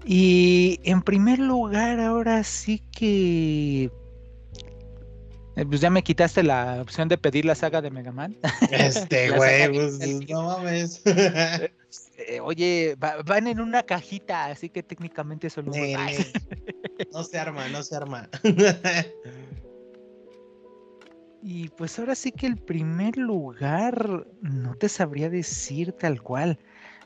Y en primer lugar, ahora sí que eh, pues ya me quitaste la opción de pedir la saga de Mega Man. Este, güey, pues no mames. Eh, oye, van en una cajita, así que técnicamente solo. no se arma, no se arma. y pues ahora sí que el primer lugar no te sabría decir tal cual.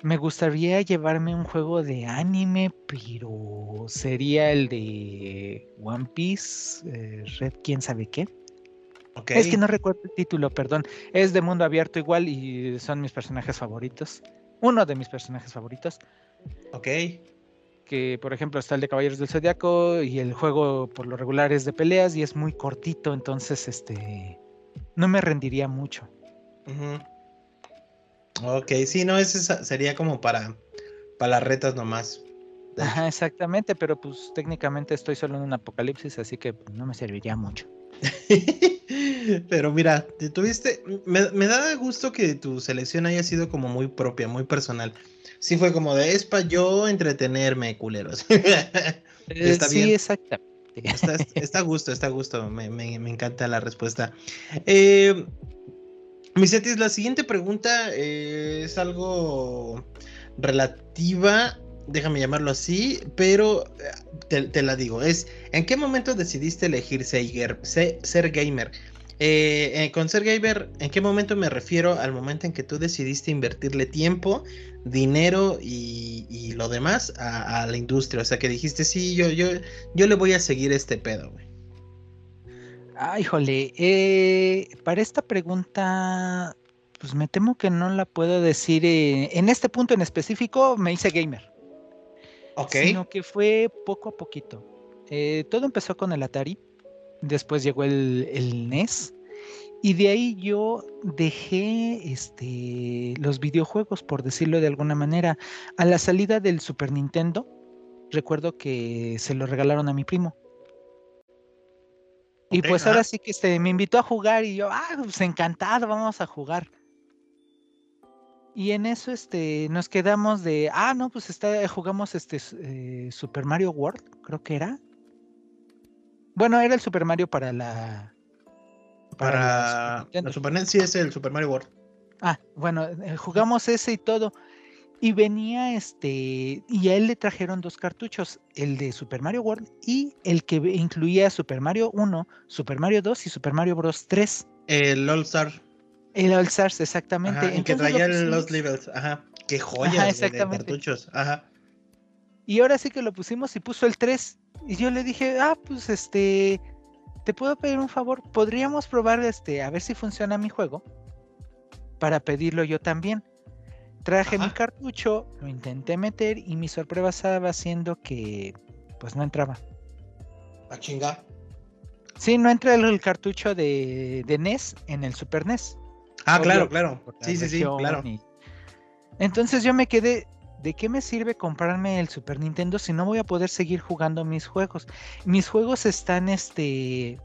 Me gustaría llevarme un juego de anime, pero sería el de One Piece, eh, Red, quién sabe qué. Es que no recuerdo el título, perdón. Es de mundo abierto igual y son mis personajes favoritos. Uno de mis personajes favoritos. Ok. Que por ejemplo está el de Caballeros del Zodiaco y el juego por lo regular es de peleas y es muy cortito, entonces este no me rendiría mucho. Ok, sí, no, ese sería como para, para las retas nomás. Ajá, exactamente, pero pues técnicamente estoy solo en un apocalipsis, así que no me serviría mucho. pero mira, te tuviste, me, me, da gusto que tu selección haya sido como muy propia, muy personal. Sí fue como de, es para yo entretenerme, culeros. está sí, exactamente. Está, a gusto, está a gusto, me, me, me encanta la respuesta. Eh, Misetis, la siguiente pregunta eh, es algo relativa, déjame llamarlo así, pero eh, te, la digo, es ¿en qué momento decidiste elegir ser, gamer? Eh, con ser gamer, ¿en qué momento me refiero al momento en que tú decidiste invertirle tiempo, dinero y, lo demás a, la industria? O sea, que dijiste, sí, yo, yo, yo le voy a seguir este pedo, güey. Ah, híjole, eh, para esta pregunta, pues me temo que no la puedo decir. Eh, en este punto en específico me hice gamer. Sino que fue poco a poquito. Eh, todo empezó con el Atari, después llegó el, el, NES, y de ahí yo dejé este, los videojuegos, por decirlo de alguna manera. A la salida del Super Nintendo, recuerdo que se lo regalaron a mi primo. Y pues ahora sí que este, me invitó a jugar y yo, ah, pues encantado, vamos a jugar. Y en eso este, nos quedamos de, ah, no, pues está, jugamos este eh, Super Mario World, creo que era. Bueno, era el Super Mario para la... Para, la Super NES, sí es el Super Mario World. Ah, bueno, eh, jugamos ese y todo. Y venía este, y a él le trajeron dos cartuchos, el de Super Mario World y el que incluía Super Mario 1, Super Mario 2 y Super Mario Bros. 3. El All Star. El All Stars, exactamente. en que traía los levels, ajá. Qué joya de cartuchos, ajá. Y ahora sí que lo pusimos y puso el 3. Y yo le dije, ah, pues este, te puedo pedir un favor, podríamos probar este, a ver si funciona mi juego para pedirlo yo también. Traje mi cartucho, lo intenté meter y mi sorpresa estaba haciendo que pues no entraba. ¿A chinga? Sí, no entra el, cartucho de, NES en el Super NES. Ah, claro, claro. Sí, sí, sí, claro. Entonces yo me quedé, ¿de qué me sirve comprarme el Super Nintendo si no voy a poder seguir jugando mis juegos? Mis juegos están, este,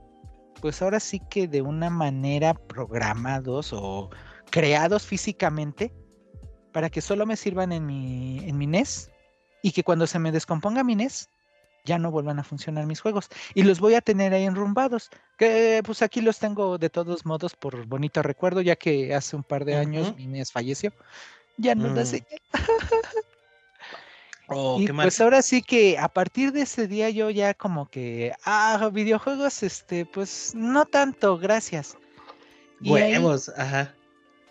pues ahora sí que de una manera programados o creados físicamente para que solo me sirvan en mi, en mi NES y que cuando se me descomponga mi NES ya no vuelvan a funcionar mis juegos y los voy a tener ahí enrumbados que pues aquí los tengo de todos modos por bonito recuerdo ya que hace un par de años mi NES falleció. Ya no mm. señal oh, y pues ahora sí que a partir de ese día yo ya como que ah videojuegos este pues no tanto gracias. Huevos, ajá.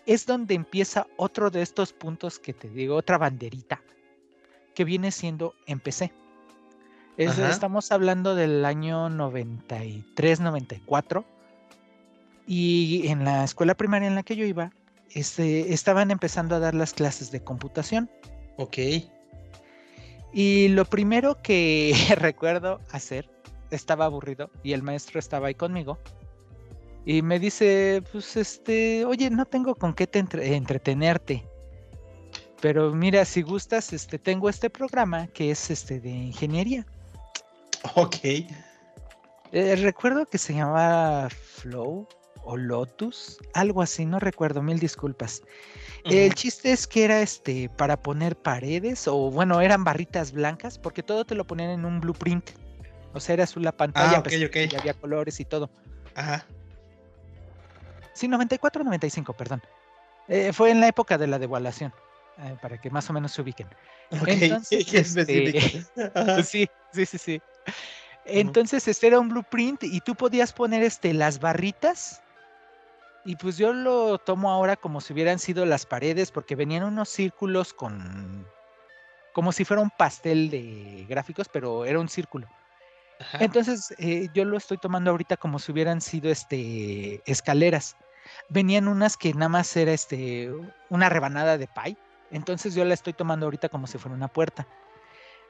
es donde empieza otro de estos puntos que te digo, otra banderita, que viene siendo en PC. Estamos hablando del año 93, 94. Y en la escuela primaria en la que yo iba, este, estaban empezando a dar las clases de computación. Ok. Y lo primero que recuerdo hacer, estaba aburrido y el maestro estaba ahí conmigo, y me dice, pues este, oye, no tengo con qué te entretenerte. Pero mira, si gustas, este, tengo este programa que es este de ingeniería. Ok. Eh, recuerdo que se llamaba Flow o Lotus, algo así, no recuerdo, mil disculpas. El chiste es que era este para poner paredes, o bueno, eran barritas blancas, porque todo te lo ponían en un blueprint. O sea, era azul la pantalla, ah, pues, y había colores y todo. Ajá. Sí, 94 95, perdón. Eh, fue en la época de la devaluación, eh, para que más o menos se ubiquen. Entonces, este, sí, sí, sí, sí. Entonces, este era un blueprint y tú podías poner este, las barritas. Y pues yo lo tomo ahora como si hubieran sido las paredes, porque venían unos círculos con. como si fuera un pastel de gráficos, pero era un círculo. Entonces, eh, yo lo estoy tomando ahorita como si hubieran sido este, escaleras venían unas que nada más era este, una rebanada de pie. Entonces yo la estoy tomando ahorita como si fuera una puerta.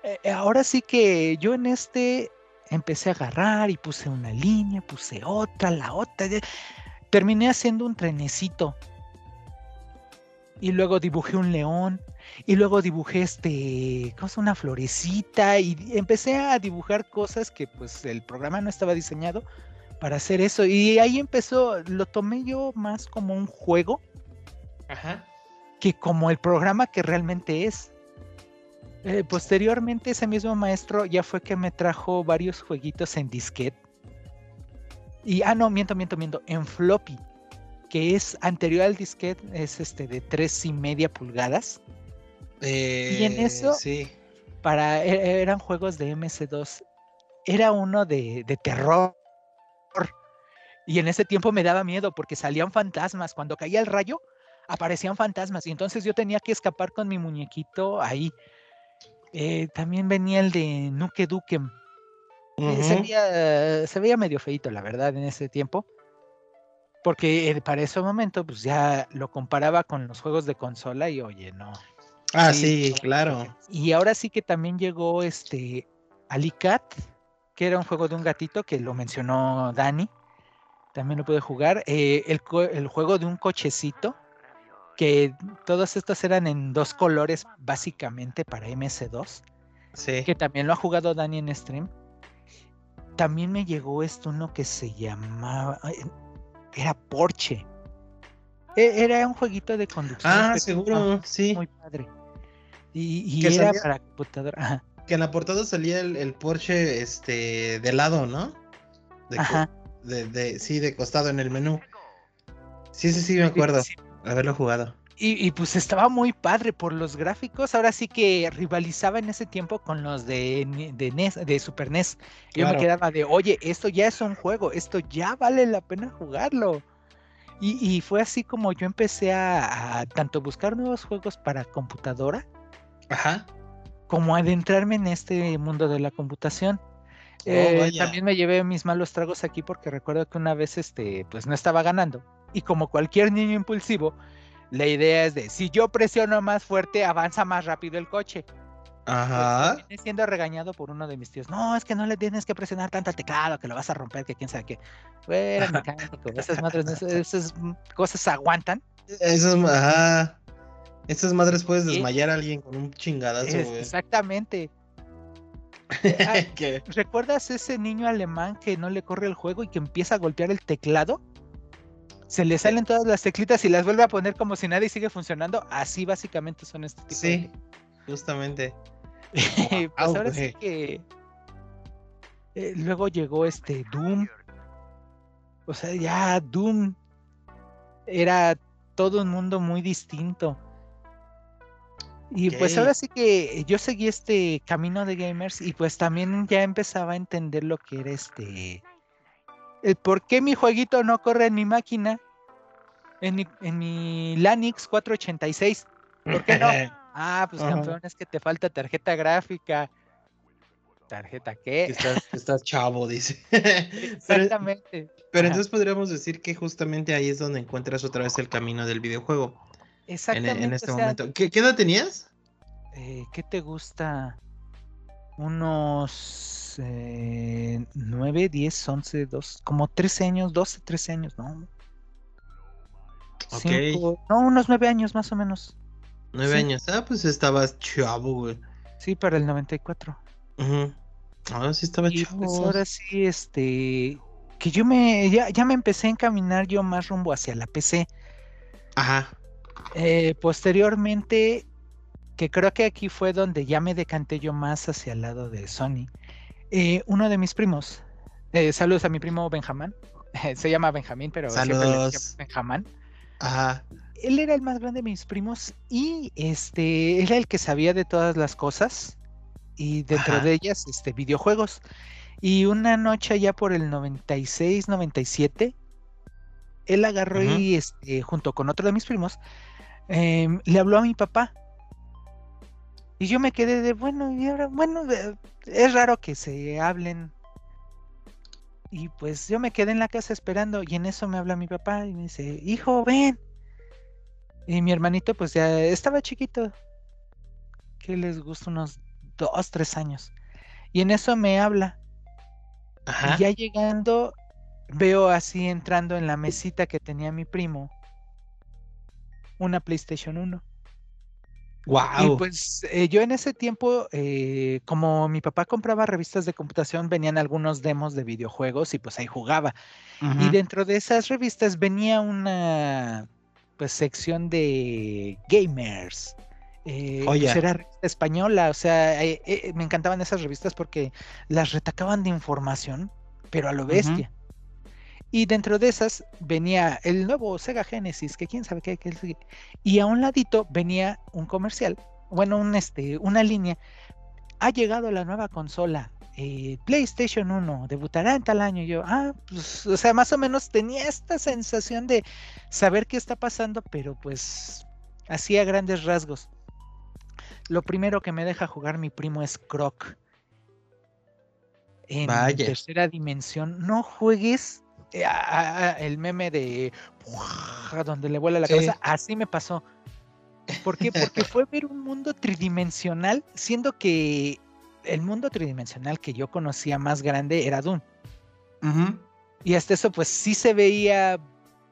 Eh, eh, ahora sí que yo en este empecé a agarrar y puse una línea, puse otra, la otra. Terminé haciendo un trenecito. y luego dibujé un león, y luego dibujé este, cosa, una florecita, y empecé a dibujar cosas que pues el programa no estaba diseñado para hacer eso, y ahí empezó, lo tomé yo más como un juego, que como el programa que realmente es. Eh, posteriormente ese mismo maestro ya fue que me trajo varios jueguitos en disquete. Y, ah, no, miento, miento, miento, en floppy que es anterior al disquete, es este de tres y media pulgadas. y en eso, eh, sí. para, e, eran juegos de MC2. Era uno de, de terror. Y en ese tiempo me daba miedo porque salían fantasmas. Cuando caía el rayo, aparecían fantasmas. Y entonces yo tenía que escapar con mi muñequito ahí. Eh, también venía el de Nuke Dukem. Eh, se, veía, se, veía, medio feito, la verdad, en ese tiempo porque eh, para ese momento, pues ya lo comparaba con los juegos de consola y oye, no. Ah, sí, claro. Y ahora sí que también llegó este Alicat, que era un juego de un gatito que lo mencionó Dani. También lo pude jugar. Eh, el, juego de un cochecito, que todos estos eran en dos colores básicamente para MS2. Sí. Que también lo ha jugado Dani en stream. También me llegó esto uno que se llamaba era Porsche. E, era un jueguito de conducción. Ah, seguro, sí. Muy padre. Y, era para computadora. Que en la portada salía el, Porsche este, de lado, ¿no? De, Ajá. De, sí, de costado en el menú. Sí, sí, sí, me acuerdo. Haberlo jugado. Y, pues estaba muy padre por los gráficos. Ahora sí que rivalizaba en ese tiempo con los de, de, NES, de Super NES. Yo me quedaba de, oye, esto ya es un juego, esto ya vale la pena jugarlo. Y, fue así como yo empecé a, tanto buscar nuevos juegos para computadora, Ajá. como adentrarme en este mundo de la computación. Oh, eh, también me llevé mis malos tragos aquí porque recuerdo que una vez este, pues no estaba ganando. Y como cualquier niño impulsivo, la idea es de si yo presiono más fuerte, avanza más rápido el coche. Ajá. Pues, siendo regañado por uno de mis tíos. No, es que no le tienes que presionar tanto al teclado que lo vas a romper, que quién sabe qué. Bueno, mecánico, esas madres, esas cosas aguantan. Esas, ajá. Esas madres puedes desmayar a alguien con un chingadazo, Exactamente. ¿Recuerdas ese niño alemán que no le corre el juego y que empieza a golpear el teclado? Se le salen todas las teclitas y las vuelve a poner como si nada y sigue funcionando. Así básicamente son este tipo sí, justamente. pues ahora sí que eh, luego llegó este Doom. O sea, ya Doom era todo un mundo muy distinto. Y pues ahora sí que yo seguí este camino de gamers y pues también ya empezaba a entender lo que era este el por qué mi jueguito no corre en mi máquina, en mi, en mi Lanix 486. ¿Por qué no? ah, pues campeón, es que te falta tarjeta gráfica. ¿Tarjeta qué? Estás, chavo, dice. Exactamente. Pero, entonces podríamos decir que justamente ahí es donde encuentras otra vez el camino del videojuego. Exactamente. En, este momento. ¿Qué, edad tenías? Eh, ¿Qué te gusta? Unos 9, 10, 11, 2, como 13 años, 12, 13 años, ¿no? no, unos 9 años más o menos. 9 años, ah, pues estabas chavo, güey. Sí, para el 94. Ahora sí estaba y chavo. Pues ahora sí, este, que yo me, ya, ya me empecé a encaminar yo más rumbo hacia la PC. Ajá. Eh, posteriormente, que creo que aquí fue donde ya me decanté yo más hacia el lado de Sony. Eh, uno de mis primos, eh, saludos a mi primo Benjamín, se llama Benjamín, pero saludos. siempre Benjamín. Ajá. Él era el más grande de mis primos y este era el que sabía de todas las cosas y dentro de ellas este videojuegos. Y una noche ya por el 96, 97, él agarró y este, junto con otro de mis primos, em, le habló a mi papá y yo me quedé de, bueno, y ahora, bueno, es raro que se hablen. Y pues yo me quedé en la casa esperando y en eso me habla mi papá y me dice, hijo, ven. Y mi hermanito pues ya estaba chiquito, que les gusta unos dos, tres años. Y en eso me habla. Y ya llegando, veo así entrando en la mesita que tenía mi primo. una PlayStation 1. Wow. Y pues eh, yo en ese tiempo, eh, como mi papá compraba revistas de computación, venían algunos demos de videojuegos y pues ahí jugaba. Y dentro de esas revistas venía una pues sección de gamers. Eh, pues, era revista española, o sea, me encantaban esas revistas porque las retacaban de información, pero a lo bestia. Y dentro de esas venía el nuevo Sega Genesis, que quién sabe qué, qué y a un ladito venía un comercial, bueno, un este, una línea. Ha llegado la nueva consola, eh, PlayStation 1, debutará en tal año. yo, ah, pues, o sea, más o menos tenía esta sensación de saber qué está pasando, pero pues hacía grandes rasgos. Lo primero que me deja jugar mi primo es Croc. En tercera dimensión. No juegues eh, el meme de donde le vuela la cabeza, así me pasó. ¿Por qué? Porque fue ver un mundo tridimensional, siendo que el mundo tridimensional que yo conocía más grande era Doom. Y hasta eso, pues sí se veía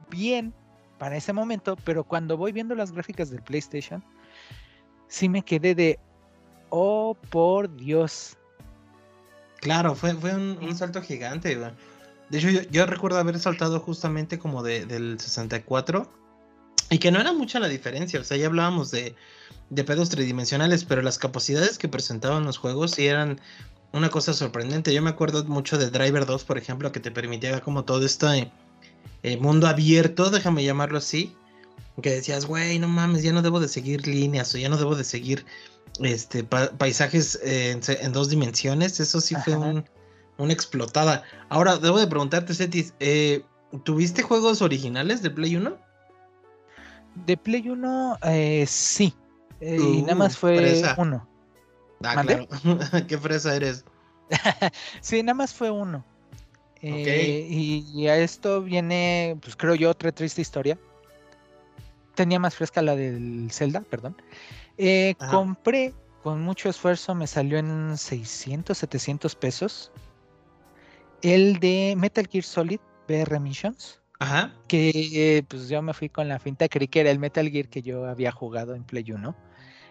bien para ese momento, pero cuando voy viendo las gráficas del PlayStation, sí me quedé de, oh por Dios. Claro, fue, fue un, salto gigante. De hecho, yo, recuerdo haber saltado justamente como de, del 64 y que no era mucha la diferencia. O sea, ya hablábamos de, de pedos tridimensionales, pero las capacidades que presentaban los juegos sí eran una cosa sorprendente. Yo me acuerdo mucho de Driver 2, por ejemplo, que te permitía como todo este eh, mundo abierto, déjame llamarlo así, que decías, güey, no mames, ya no debo de seguir líneas o ya no debo de seguir este paisajes en, dos dimensiones. Eso sí fue un, una explotada. Ahora, debo de preguntarte, Cetis, eh, ¿tuviste juegos originales de Play 1? De Play 1, eh, sí. Eh, y nada más uh, fue uno. Ah, claro. ¿Qué fresa eres? sí, nada más fue uno. y, a esto viene, pues creo yo, otra triste historia. Tenía más fresca la del Zelda, perdón. compré con mucho esfuerzo, me salió en 600, 700 pesos el de Metal Gear Solid VR Missions. Ajá. Que pues yo me fui con la finta, creí que era el Metal Gear que yo había jugado en Play 1.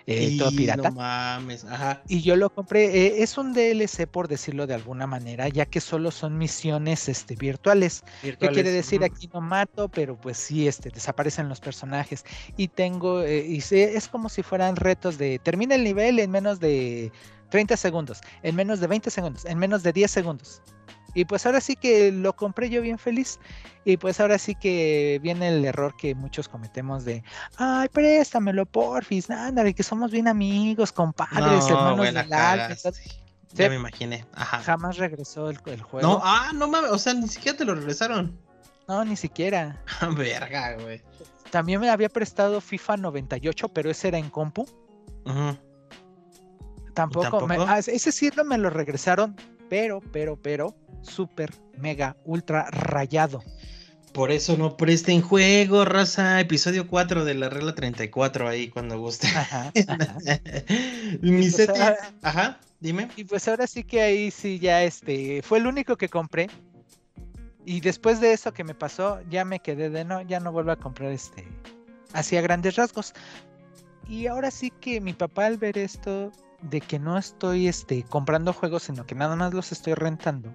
Eh, todo pirata. No mames, ajá. Y yo lo compré. Eh, es un DLC, por decirlo de alguna manera, ya que solo son misiones este, virtuales. ¿Qué quiere decir? Aquí no mato, pero pues sí, este, desaparecen los personajes. Y tengo, eh, y es como si fueran retos de termina el nivel en menos de 30 segundos, en menos de 20 segundos, en menos de 10 segundos. Y pues ahora sí que lo compré yo bien feliz. Y pues ahora sí que viene el error que muchos cometemos de, ay, préstamelo, porfis, ándale, que somos bien amigos, compadres, hermanos del alma. Ya me imaginé. Ajá. Jamás regresó el, juego. No, ah, no mames, o sea, ni siquiera te lo regresaron. No, ni siquiera. Verga, güey. También me había prestado FIFA 98, pero ese era en compu. Tampoco, Me, ah, ese sí me lo regresaron, pero, pero, pero, super, mega, ultra rayado. Por eso no presten juego, raza. Episodio 4 de la regla 34 ahí cuando guste. Ajá. Mi pues, ajá, dime. Y pues ahora sí que ahí sí ya este fue el único que compré. Y después de eso que me pasó, ya me quedé de no, ya no vuelvo a comprar este hacía grandes rasgos. Y ahora sí que mi papá al ver esto de que no estoy este comprando juegos, sino que nada más los estoy rentando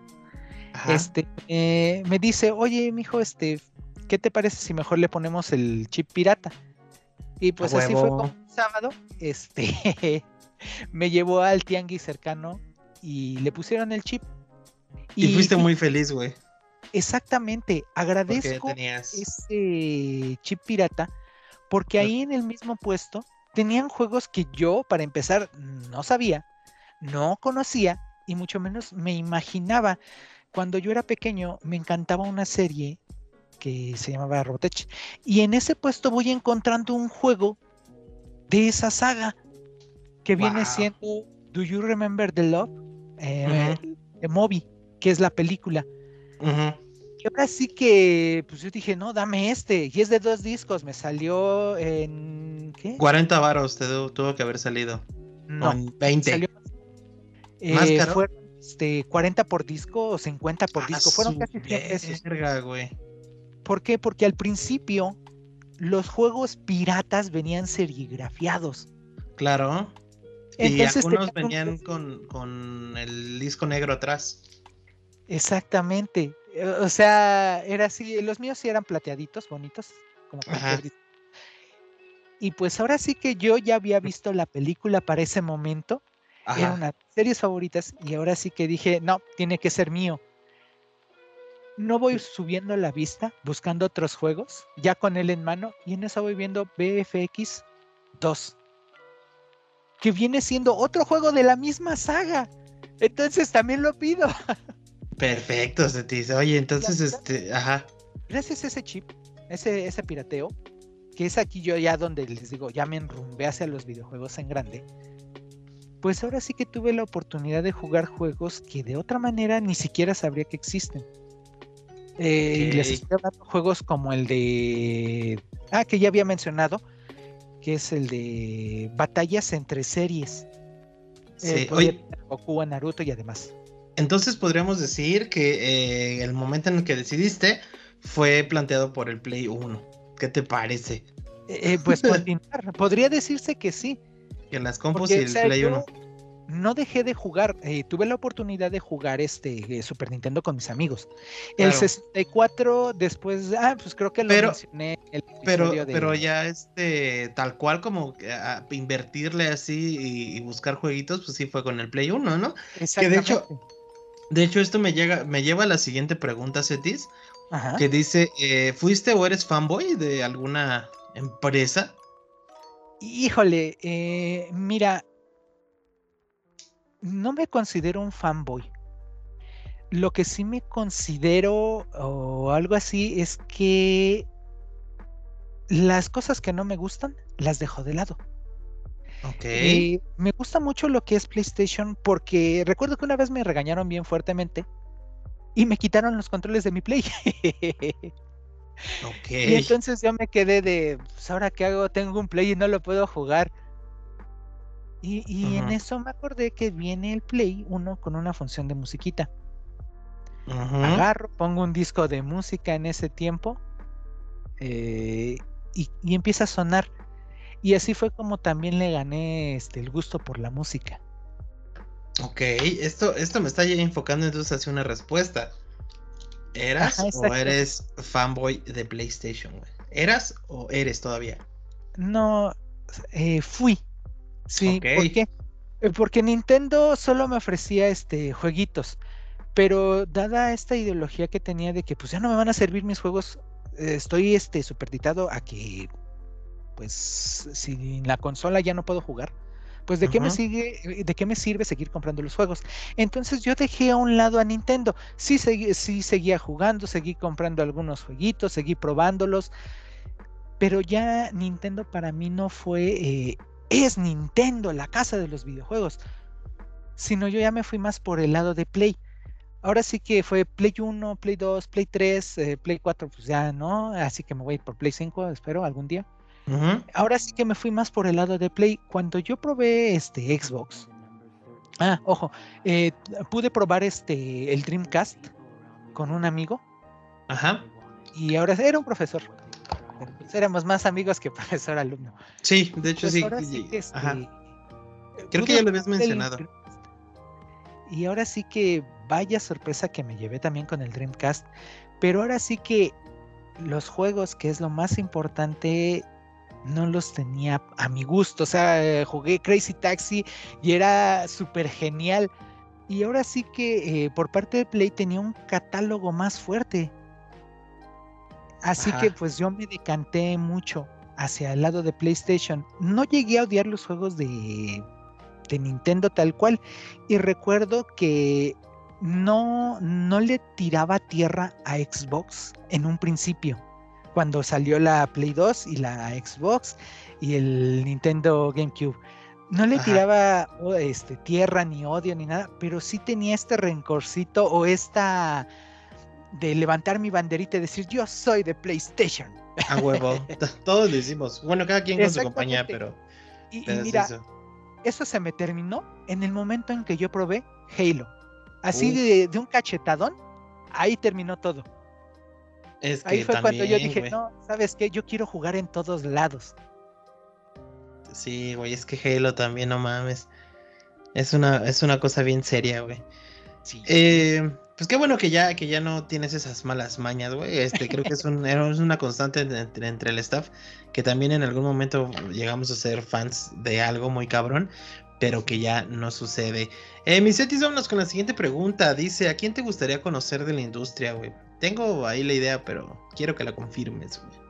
este, eh, me dice, oye, mijo, este, ¿qué te parece si mejor le ponemos el chip pirata? Y pues así fue como un sábado, este, me llevó al tianguis cercano y le pusieron el chip. Y, fuiste muy feliz, güey. Exactamente, agradezco ese chip pirata porque ahí en el mismo puesto tenían juegos que yo, para empezar, no sabía, no conocía y mucho menos me imaginaba. Cuando yo era pequeño me encantaba una serie que se llamaba Robotech y en ese puesto voy encontrando un juego de esa saga que viene siendo Do You Remember the Love? Eh, de Moby, que es la película. Y ahora sí que, pues yo dije, no, dame este. Y es de dos discos, me salió en. ¿Qué? 40 varos te tuvo que haber salido. No, 20. Salió, ¿Más eh, caro? este, 40 por disco o 50 por disco. Fueron casi 100 pesos. güey. ¿Por qué? Porque al principio los juegos piratas venían serigrafiados. Claro. y algunos venían con, con, el disco negro atrás. Exactamente. O sea, era así. Los míos sí eran plateaditos, bonitos. Como y pues ahora sí que yo ya había visto la película para ese momento. Era una de mis series favoritas. Y ahora sí que dije, no, tiene que ser mío no voy subiendo la vista buscando otros juegos, ya con él en mano, y en eso voy viendo BFX 2, que viene siendo otro juego de la misma saga. Entonces también lo pido. Perfecto, se te dice. Oye, entonces, este, ajá. Gracias a ese chip, ese, ese pirateo, que es aquí yo ya donde les digo, ya me enrumbé hacia los videojuegos en grande. Pues ahora sí que tuve la oportunidad de jugar juegos que de otra manera ni siquiera sabría que existen. Eh, y les estoy hablando juegos como el de. Ah, que ya había mencionado, que es el de batallas entre series. Sí, eh, Goku, Naruto y además. Entonces podríamos decir que eh, el momento en el que decidiste fue planteado por el Play 1. ¿Qué te parece? pues podría decirse que sí. Que las compus y el Play 1 no dejé de jugar, eh, tuve la oportunidad de jugar este eh, Super Nintendo con mis amigos. El 64 después, ah, pues creo que lo pero, mencioné. El pero, pero ya este, tal cual como invertirle así y, buscar jueguitos, pues sí fue con el Play 1, ¿no? Que de hecho, de hecho esto me llega, me lleva a la siguiente pregunta, Cetis, que dice, eh, ¿fuiste o eres fanboy de alguna empresa? Híjole, mira, no me considero un fanboy. Lo que sí me considero o algo así es que las cosas que no me gustan las dejo de lado. Ok. Eh, me gusta mucho lo que es PlayStation porque recuerdo que una vez me regañaron bien fuertemente y me quitaron los controles de mi Play. ok. Y entonces yo me quedé de, pues ahora qué hago, tengo un Play y no lo puedo jugar. Y, en eso me acordé que viene el Play 1 con una función de musiquita. Agarro, pongo un disco de música en ese tiempo eh, y, empieza a sonar. Y así fue como también le gané este, el gusto por la música. Ok, esto, esto me está ya enfocando entonces hacia una respuesta. ¿Eras o eres fanboy de PlayStation? ¿Eras o eres todavía? No, eh, fui. Sí, ¿por qué? Eh, porque Nintendo solo me ofrecía este jueguitos, pero dada esta ideología que tenía de que pues ya no me van a servir mis juegos, eh, estoy este superditado a que pues si la consola ya no puedo jugar, pues de qué me sigue, eh, de qué me sirve seguir comprando los juegos. Entonces yo dejé a un lado a Nintendo. Sí, sí seguía jugando, seguí comprando algunos jueguitos, seguí probándolos, pero ya Nintendo para mí no fue es Nintendo, la casa de los videojuegos. Sino yo ya me fui más por el lado de Play. Ahora sí que fue Play 1, Play 2, Play 3, eh, Play 4, pues ya no, así que me voy por Play 5, espero algún día. Ahora sí que me fui más por el lado de Play. Cuando yo probé este Xbox, ah, ojo, eh, pude probar este el Dreamcast con un amigo. Ajá. Y ahora era un profesor éramos más amigos que profesor alumno. Sí, de hecho sí. Este, Creo que ya lo habías mencionado. Y ahora sí que vaya sorpresa que me llevé también con el Dreamcast. Pero ahora sí que los juegos, que es lo más importante, no los tenía a mi gusto. O sea, jugué Crazy Taxi y era súper genial. Y ahora sí que eh, por parte de Play tenía un catálogo más fuerte. Así que pues yo me decanté mucho hacia el lado de PlayStation. No llegué a odiar los juegos de, de Nintendo tal cual. Y recuerdo que no, no le tiraba tierra a Xbox en un principio. Cuando salió la Play 2 y la Xbox y el Nintendo GameCube. No le tiraba este, tierra ni odio ni nada, pero sí tenía este rencorcito o esta de levantar mi banderita y decir yo soy de PlayStation. A huevo, todos decimos. Bueno, cada quien con su compañía, pero. Y, mira, eso. se me terminó en el momento en que yo probé Halo. Así de, un cachetadón, ahí terminó todo. Ahí fue cuando yo dije, no, ¿sabes qué? Yo quiero jugar en todos lados. Sí, güey, es que Halo también, no mames. Es una, es una cosa bien seria, güey. Sí. Eh, pues qué bueno que ya, que ya no tienes esas malas mañas, güey. Este, creo que es, un, es una constante entre, entre, el staff, que también en algún momento llegamos a ser fans de algo muy cabrón, pero que ya no sucede. Eh, Misetis, vámonos con la siguiente pregunta. Dice, ¿a quién te gustaría conocer de la industria, güey? Tengo ahí la idea, pero quiero que la confirmes, güey.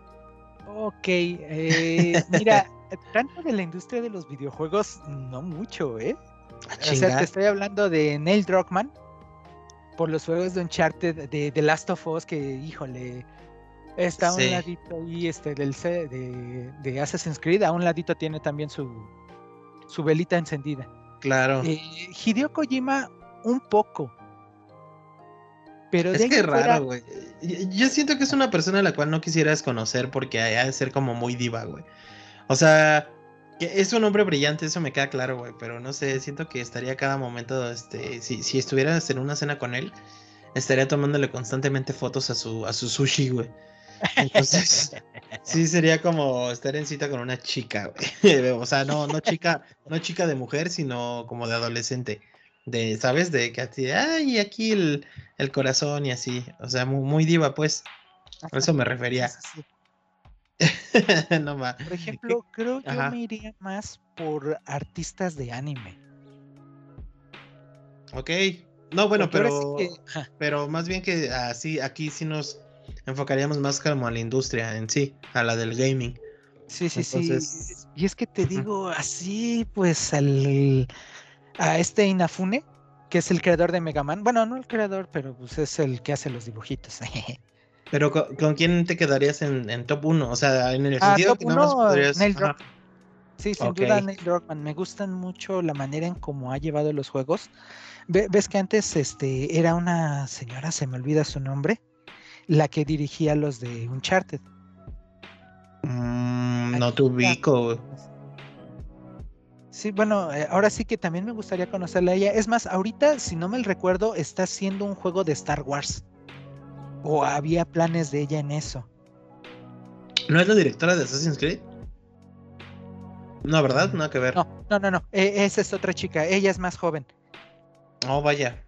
Ok, eh, mira, tanto de la industria de los videojuegos, no mucho, ¿eh? Ah, o sea, te estoy hablando de Neil Druckmann por los juegos de Uncharted, de The Last of Us, que híjole, está a un ladito ahí este, del, de, de Assassin's Creed, a un ladito tiene también su, su velita encendida. Claro. Eh, Hideo Kojima, un poco. Pero es que raro, güey. Yo siento que es una persona a la cual no quisieras conocer porque ha de ser como muy diva, güey. O sea, que es un hombre brillante, eso me queda claro, güey. Pero no sé, siento que estaría cada momento, este, si, si estuvieras en una cena con él, estaría tomándole constantemente fotos a su, a su sushi, güey. Entonces, sí sería como estar en cita con una chica, güey. O sea, no, no chica, no chica de mujer, sino como de adolescente. De, ¿sabes? De que así, ay, aquí el, el corazón y así. O sea, muy, muy diva, pues. A eso me refería. no más. Por ejemplo, creo que yo me iría más por artistas de anime. Ok. No, bueno, pero, pero más bien que así, aquí sí nos enfocaríamos más como a la industria en sí, a la del gaming. Sí, sí, sí. Y es que te digo así, pues al a este Inafune, que es el creador de Mega Man. Bueno, no el creador, pero pues es el que hace los dibujitos. pero ¿con, quién te quedarías en, top 1? O sea, en el ah, sentido que nada más podrías... Sí, sin duda Neil Druckmann. Me gustan mucho la manera en cómo ha llevado los juegos. Ves que antes este, era una señora, se me olvida su nombre, la que dirigía los de Uncharted. Mm, no te ubico. Sí, bueno, eh, ahora sí que también me gustaría conocerla a ella. Es más, ahorita, si no me recuerdo, está haciendo un juego de Star Wars. O había planes de ella en eso. ¿No es la directora de Assassin's Creed? No, ¿verdad? Nada que ver. No, no, no, no. E, esa es otra chica. Ella es más joven. Oh, vaya.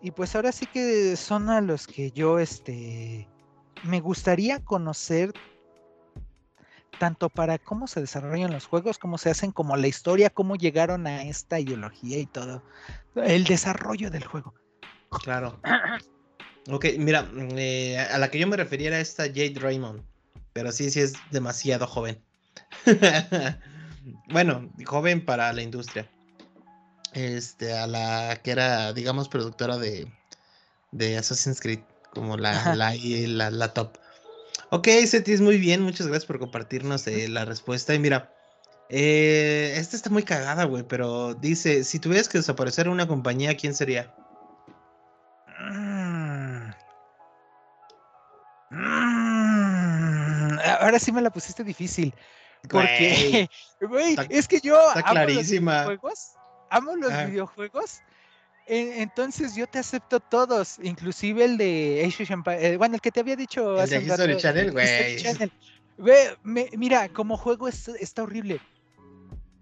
Y pues ahora sí que son a los que yo, este, me gustaría conocer tanto para cómo se desarrollan los juegos, cómo se hacen, como la historia, cómo llegaron a esta ideología y todo. El desarrollo del juego. Claro. ok, mira, eh, a la que yo me refería era esta Jade Raymond, pero sí, sí es demasiado joven. bueno, joven para la industria este, a la que era, digamos, productora de, de Assassin's Creed, como la, la, la, la, top. Ok, Setis, muy bien, muchas gracias por compartirnos eh, la respuesta. Y mira, eh, esta está muy cagada, güey, pero dice, si tuvieras que desaparecer una compañía, ¿quién sería? Mm. Mm. Ahora sí me la pusiste difícil. Porque, güey, es que yo... Está clarísima amo los ah. videojuegos. Entonces yo te acepto todos, inclusive el de Age Empire, eh, bueno, el que te había dicho el hace de History Channel, güey. mira, como juego está horrible,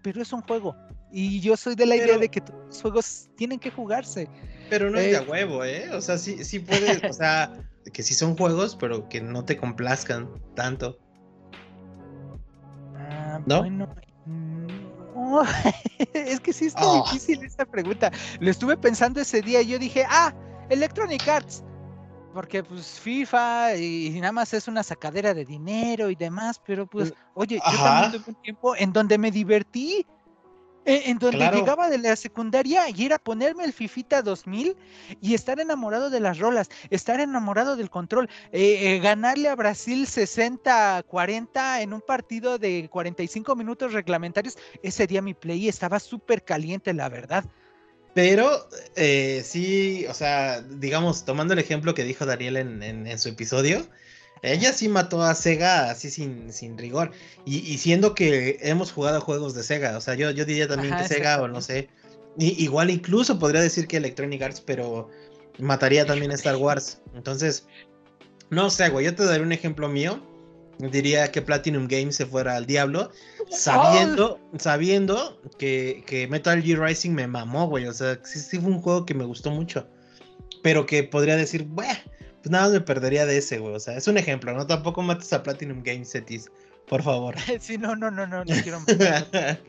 pero es un juego. Y yo soy de la idea de que todos los juegos tienen que jugarse. Pero no es de eh, huevo, ¿eh? O sea, sí, sí puedes, o sea, que sí son juegos, pero que no te complazcan tanto. Ah, ¿No? Bueno, es que sí está ah. difícil esta pregunta. Lo estuve pensando ese día y yo dije, ah, Electronic Arts. Porque pues FIFA y, nada más es una sacadera de dinero y demás, pero pues, oye, yo también tuve un tiempo en donde me divertí en donde llegaba de la secundaria y era ponerme el Fifita 2000 y estar enamorado de las rolas, estar enamorado del control, eh, eh, ganarle a Brasil 60-40 en un partido de 45 minutos reglamentarios. Ese día mi play estaba súper caliente, la verdad. Pero eh, sí, o sea, digamos, tomando el ejemplo que dijo Daniel en su episodio, ella sí mató a Sega así sin, sin rigor. Y, siendo que hemos jugado juegos de Sega. O sea, yo, yo diría también que Sega o no sé. igual incluso podría decir que Electronic Arts, pero mataría también a Star Wars. Entonces, No sé, güey, yo te daré un ejemplo mío. Diría que Platinum Games se fuera al diablo, sabiendo, sabiendo que, que Metal Gear Rising me mamó, güey. O sea, sí, sí fue un juego que me gustó mucho. Pero que podría decir, güey, pues nada más me perdería de ese, güey. O sea, es un ejemplo, ¿no? Tampoco mates a Platinum Games, Cetis. Por favor. sí, no, no, no, no, no quiero matar.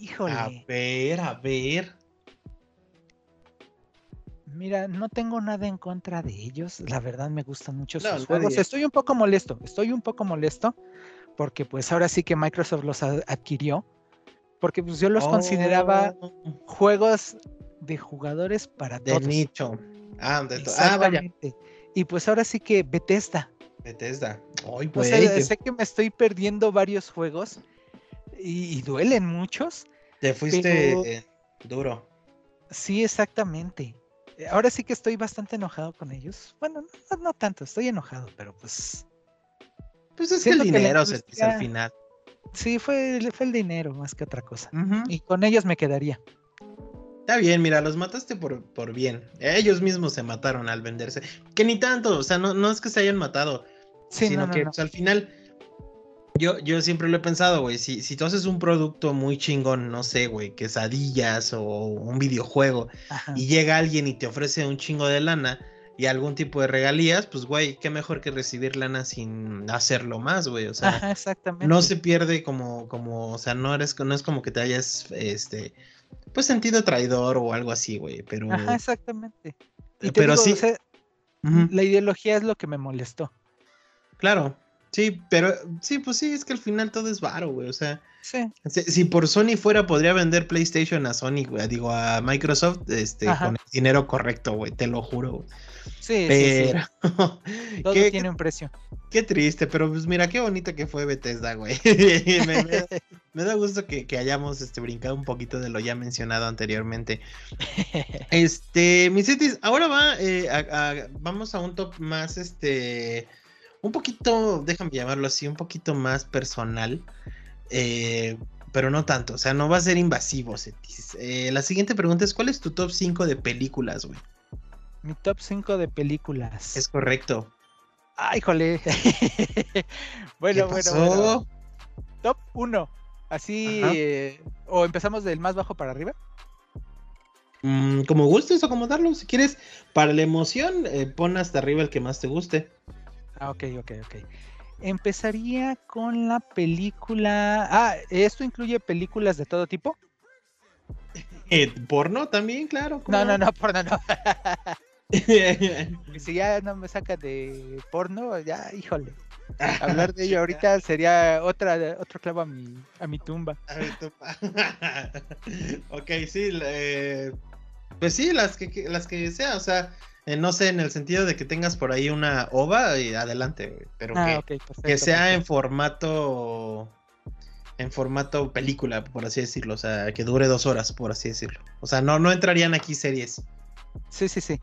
Híjole. A ver, a ver. Mira, no tengo nada en contra de ellos. La verdad me gustan mucho sus juegos. Estoy un poco molesto. Estoy un poco molesto porque pues ahora sí que Microsoft los adquirió. Porque pues yo los consideraba oh. juegos de jugadores para de nicho. Ah, de ah, vaya. Y pues ahora sí que Bethesda. Bethesda. Ay, pues, sé que me estoy perdiendo varios juegos y, duelen muchos. Te fuiste duro. Sí, exactamente. Ahora sí que estoy bastante enojado con ellos. Bueno, no, tanto, estoy enojado, pero pues. Pues es que el dinero se al final. Sí, fue, fue el dinero más que otra cosa. Y con ellos me quedaría. Está bien, mira, los mataste por, por bien. Ellos mismos se mataron al venderse. Que ni tanto, o sea, no, no es que se hayan matado, sino que pues, al final, yo, yo siempre lo he pensado, güey, si, si tú haces un producto muy chingón, no sé, güey, quesadillas o un videojuego, y llega alguien y te ofrece un chingo de lana y algún tipo de regalías, pues, güey, qué mejor que recibir lana sin hacerlo más, güey, o sea, no se pierde como, como, o sea, no eres, no es como que te hayas, este pues sentido traidor o algo así, güey, pero... Ajá, exactamente. pero sí... La ideología es lo que me molestó. Claro, sí, pero sí, pues sí, es que al final todo es varo, güey, o sea... Sí. Si, por Sony fuera, podría vender PlayStation a Sony, güey, digo, a Microsoft, este, con el dinero correcto, güey, te lo juro, güey. Sí, pero... Todo tiene un precio. Qué triste, pero pues mira qué bonito que fue Bethesda, güey. me, da gusto que, hayamos este, brincado un poquito de lo ya mencionado anteriormente. Este, mis cities, ahora va, eh, vamos a un top más, este, un poquito, déjame llamarlo así, un poquito más personal. Eh, pero no tanto, o sea, no va a ser invasivo, Cetis. Eh, la siguiente pregunta es, ¿cuál es tu top 5 de películas, güey? Mi top 5 de películas. Es correcto. Ay, jole. bueno, bueno, Top 1. Así, eh, o empezamos del más bajo para arriba. Mm, como gustes acomodarlo, si quieres, para la emoción, eh, pon hasta arriba el que más te guste. Ah, ok, ok, ok. Empezaría con la película. Ah, ¿esto incluye películas de todo tipo? Eh, ¿Porno también, claro? No, no, no, porno no. si ya no me saca de porno, ya, híjole. Hablar de ello ahorita sería otra otro clavo a mi, a mi tumba. A mi tumba. ok, sí, eh, pues sí, las que, las que sea, o sea, eh, no sé, en el sentido de que tengas por ahí una ova y adelante, pero ah, que, que, sea en formato en formato película, por así decirlo, o sea, que dure dos horas, por así decirlo. O sea, no, no entrarían aquí series. Sí, sí, sí.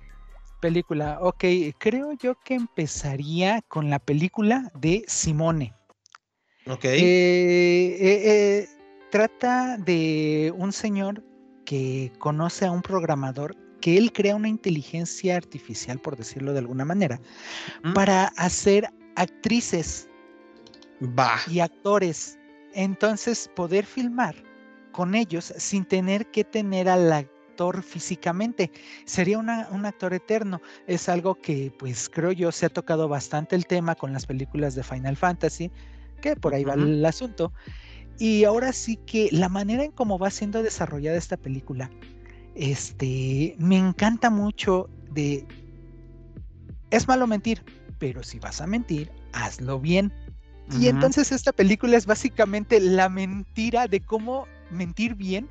Película, ok, creo yo que empezaría con la película de Simone. Ok. Eh, eh, eh, trata de un señor que conoce a un programador que él crea una inteligencia artificial, por decirlo de alguna manera, mm. para hacer actrices y actores. Entonces, poder filmar con ellos sin tener que tener a la físicamente. Sería un actor eterno. Es algo que, pues creo yo, se ha tocado bastante el tema con las películas de Final Fantasy, que por ahí va el asunto. Y ahora sí que la manera en cómo va siendo desarrollada esta película, este, me encanta mucho de... Es malo mentir, pero si vas a mentir, hazlo bien. Y entonces esta película es básicamente la mentira de cómo mentir bien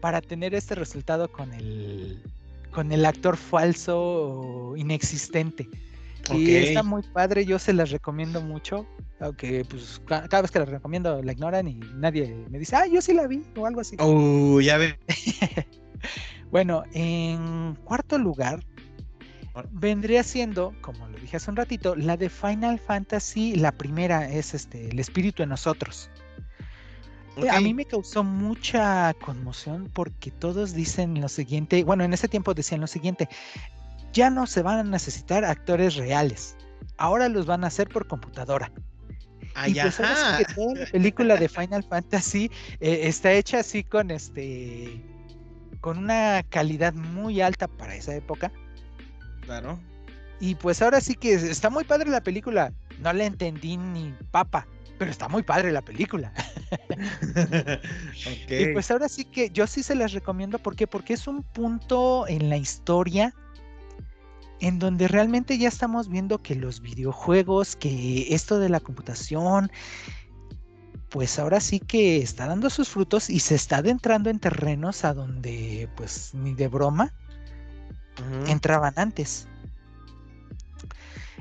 para tener este resultado con el, con el actor falso o inexistente. Y está muy padre, yo se las recomiendo mucho, aunque pues cada vez que las recomiendo la ignoran y nadie me dice, ah, yo sí la vi o algo así. Oh, ya ve. bueno, en cuarto lugar vendría siendo, como lo dije hace un ratito, la de Final Fantasy, la primera es este, el espíritu en nosotros. A mí me causó mucha conmoción porque todos dicen lo siguiente, bueno, en ese tiempo decían lo siguiente, ya no se van a necesitar actores reales. Ahora los van a hacer por computadora. y pues que toda la película de Final Fantasy eh, está hecha así con este con una calidad muy alta para esa época. Claro. Y pues ahora sí que está muy padre la película. No le entendí ni papa, pero está muy padre la película. Y pues ahora sí que yo sí se las recomiendo. ¿Por qué? Porque es un punto en la historia en donde realmente ya estamos viendo que los videojuegos, que esto de la computación, pues ahora sí que está dando sus frutos y se está adentrando en terrenos a donde pues ni de broma entraban antes.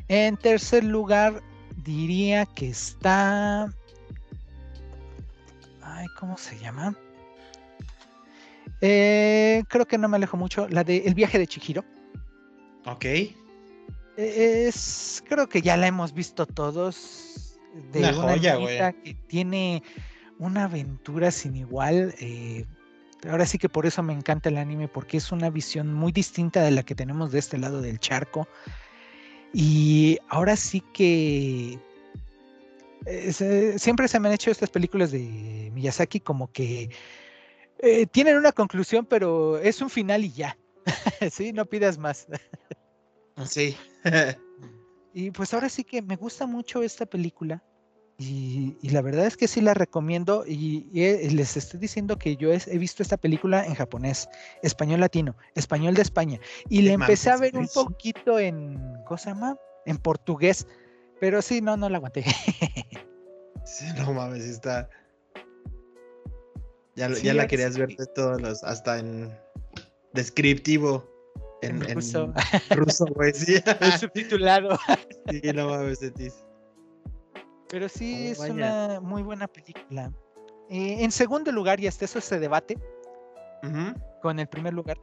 En tercer lugar, diría que está... Ay, ¿cómo se llama? Eh, creo que no me alejo mucho. La de El viaje de Chihiro. Ok. Es, creo que ya la hemos visto todos. De una, joya, güey. Que tiene una aventura sin igual. Eh, ahora sí que por eso me encanta el anime, porque es una visión muy distinta de la que tenemos de este lado del charco. Y ahora sí que eh, siempre se me han hecho estas películas de Miyazaki como que eh, tienen una conclusión, pero es un final y ya. sí, no pidas más. sí. y pues ahora sí que me gusta mucho esta película. Y, la verdad es que sí la recomiendo y, les estoy diciendo que yo he, visto esta película en japonés, español latino, español de España. Y le empecé a ver un poquito en, ¿cosa más? En portugués. Pero sí, no, no la aguanté. sí, no mames, está... Ya, ya la querías ver de todos los, hasta en descriptivo. En, ruso. ruso, güey, sí. subtitulado. sí, no mames, Pero sí, oh, es una muy buena película. Eh, en segundo lugar, y hasta eso se debate con el primer lugar,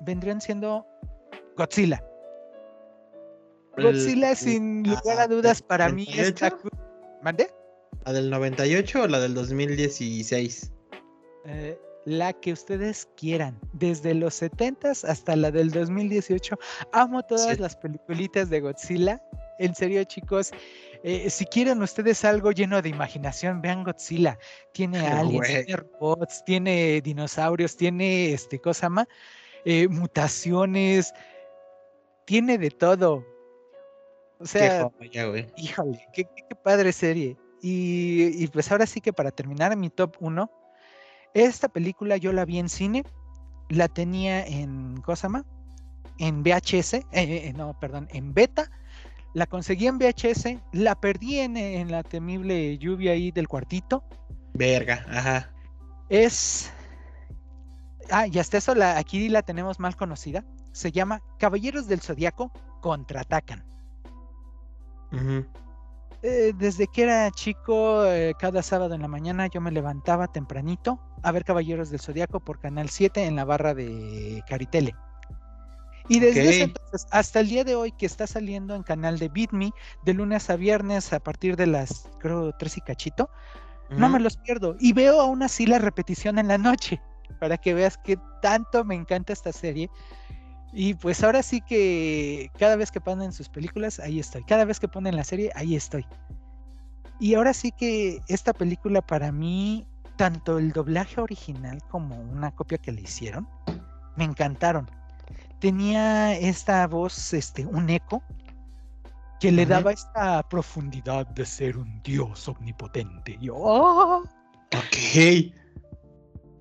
vendrían siendo Godzilla. Godzilla, sin lugar a dudas, para mí está. ¿Mande? ¿La del 98 o la del 2016? Eh, la que ustedes quieran, desde los 70 hasta la del 2018. Amo todas las peliculitas de Godzilla. En serio, chicos, eh, si quieren ustedes algo lleno de imaginación, vean Godzilla. Tiene aliens, tiene robots, tiene dinosaurios, tiene este cosa más, eh, mutaciones, tiene de todo. O sea, híjole, qué, padre serie. Y, y, pues ahora sí que para terminar mi top 1, esta película yo la vi en cine, la tenía en Cosama, en VHS, eh, no, perdón, en beta, la conseguí en VHS, la perdí en, la temible lluvia ahí del cuartito. Verga, ajá. Es. Ah, y hasta eso la, aquí la tenemos mal conocida. Se llama Caballeros del Zodiaco contraatacan. Eh, desde que era chico, eh, cada sábado en la mañana yo me levantaba tempranito a ver Caballeros del Zodiaco por Canal 7 en la barra de Caritele. Y desde ese entonces hasta el día de hoy que está saliendo en canal de Beat Me de lunes a viernes a partir de las, creo, tres y cachito, no me los pierdo. Y veo aún así la repetición en la noche para que veas que tanto me encanta esta serie y pues ahora sí que cada vez que ponen sus películas, ahí estoy. Cada vez que ponen la serie, ahí estoy. Y ahora sí que esta película para mí, tanto el doblaje original como una copia que le hicieron, me encantaron. Tenía esta voz, este, un eco, que le daba esta profundidad de ser un dios omnipotente. yo, ¡oh! Ok.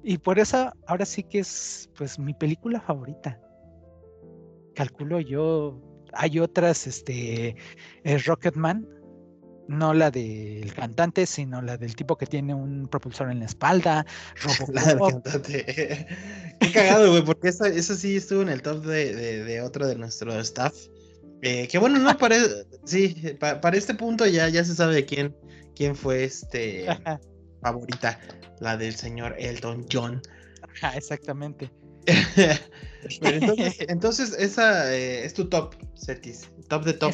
Y por eso ahora sí que es pues mi película favorita calculo yo, hay otras, este, es Rocketman, no la del cantante, sino la del tipo que tiene un propulsor en la espalda. la del cantante. Qué cagado, güey, porque eso, sí estuvo en el top de, otro de nuestro staff. Eh, que bueno, no, para, sí, para, este punto ya, ya se sabe quién, quién fue este favorita, la del señor Elton John. exactamente. entonces, esa eh, es tu top, Cetis. Top de top.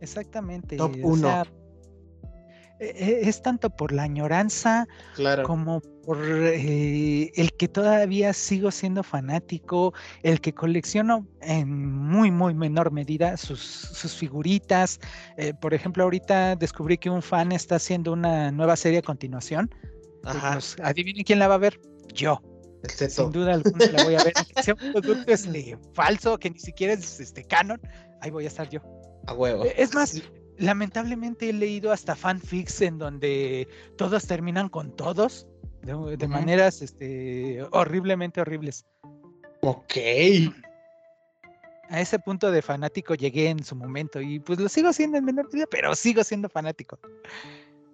Exactamente. Top 1. e, e, es tanto por la añoranza como por eh, el que todavía sigo siendo fanático, el que colecciono en muy, muy menor medida sus, figuritas. Eh, por ejemplo, ahorita descubrí que un fan está haciendo una nueva serie a continuación. Ajá. Pues, adivinen quién la va a ver. Yo. Sin duda alguna la voy a ver. sea un producto este, falso, que ni siquiera es este, canon, ahí voy a estar yo. A huevo. Es más, lamentablemente he leído hasta fanfics en donde todos terminan con todos de, maneras este, horriblemente horribles. Ok. A ese punto de fanático llegué en su momento y pues lo sigo siendo en menor medida, pero sigo siendo fanático.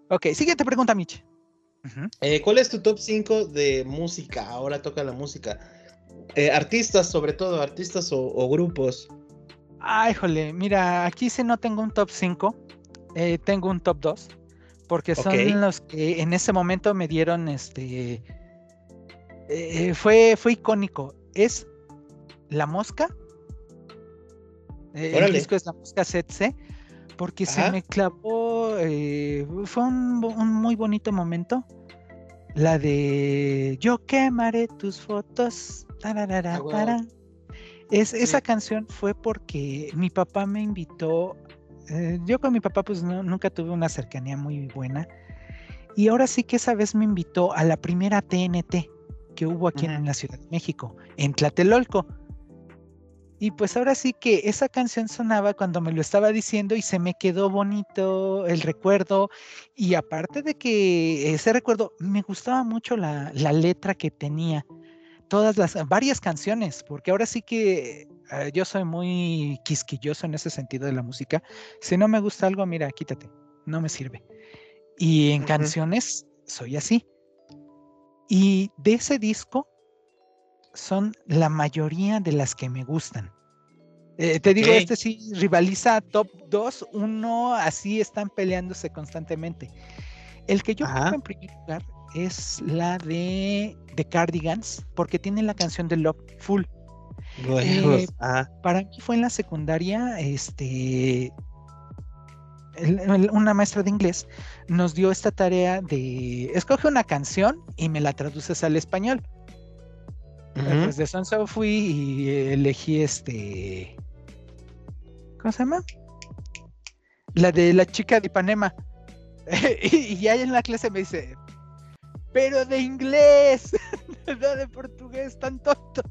Ok, siguiente pregunta, Mitch. Eh, ¿Cuál es tu top 5 de música? Ahora toca la música. Eh, artistas, sobre todo, artistas o grupos. Ay, jole, mira, aquí sí no tengo un top 5, eh, tengo un top 2, porque son los que en ese momento me dieron este. Eh, fue, fue icónico. Es La Mosca. Eh, el disco es La Mosca Setse, porque se me clavó. fue un, muy bonito momento. La de Yo quemaré tus fotos. Es, Esa canción fue porque mi papá me invitó. Eh, yo con mi papá, pues nunca tuve una cercanía muy buena. Y ahora sí que esa vez me invitó a la primera TNT que hubo aquí en la Ciudad de México, en Tlatelolco. Y pues ahora sí que esa canción sonaba cuando me lo estaba diciendo y se me quedó bonito el recuerdo. Y aparte de que ese recuerdo, me gustaba mucho la, la letra que tenía todas las, varias canciones, porque ahora sí que eh, yo soy muy quisquilloso en ese sentido de la música. Si no me gusta algo, mira, quítate, no me sirve. Y en canciones soy así. Y de ese disco son la mayoría de las que me gustan. Eh, te digo, este sí rivaliza top 2, uno, así están peleándose constantemente. El que yo pongo en primer lugar es la de The Cardigans, porque tiene la canción de Love Full. Eh, para mí fue en la secundaria, este, una maestra de inglés nos dio esta tarea de escoge una canción y me la traduces al español. Pues de Sonso fui y elegí este. ¿Cómo se llama? La de la chica de Ipanema. y ya en la clase me dice, pero de inglés, no de portugués, tan tonto.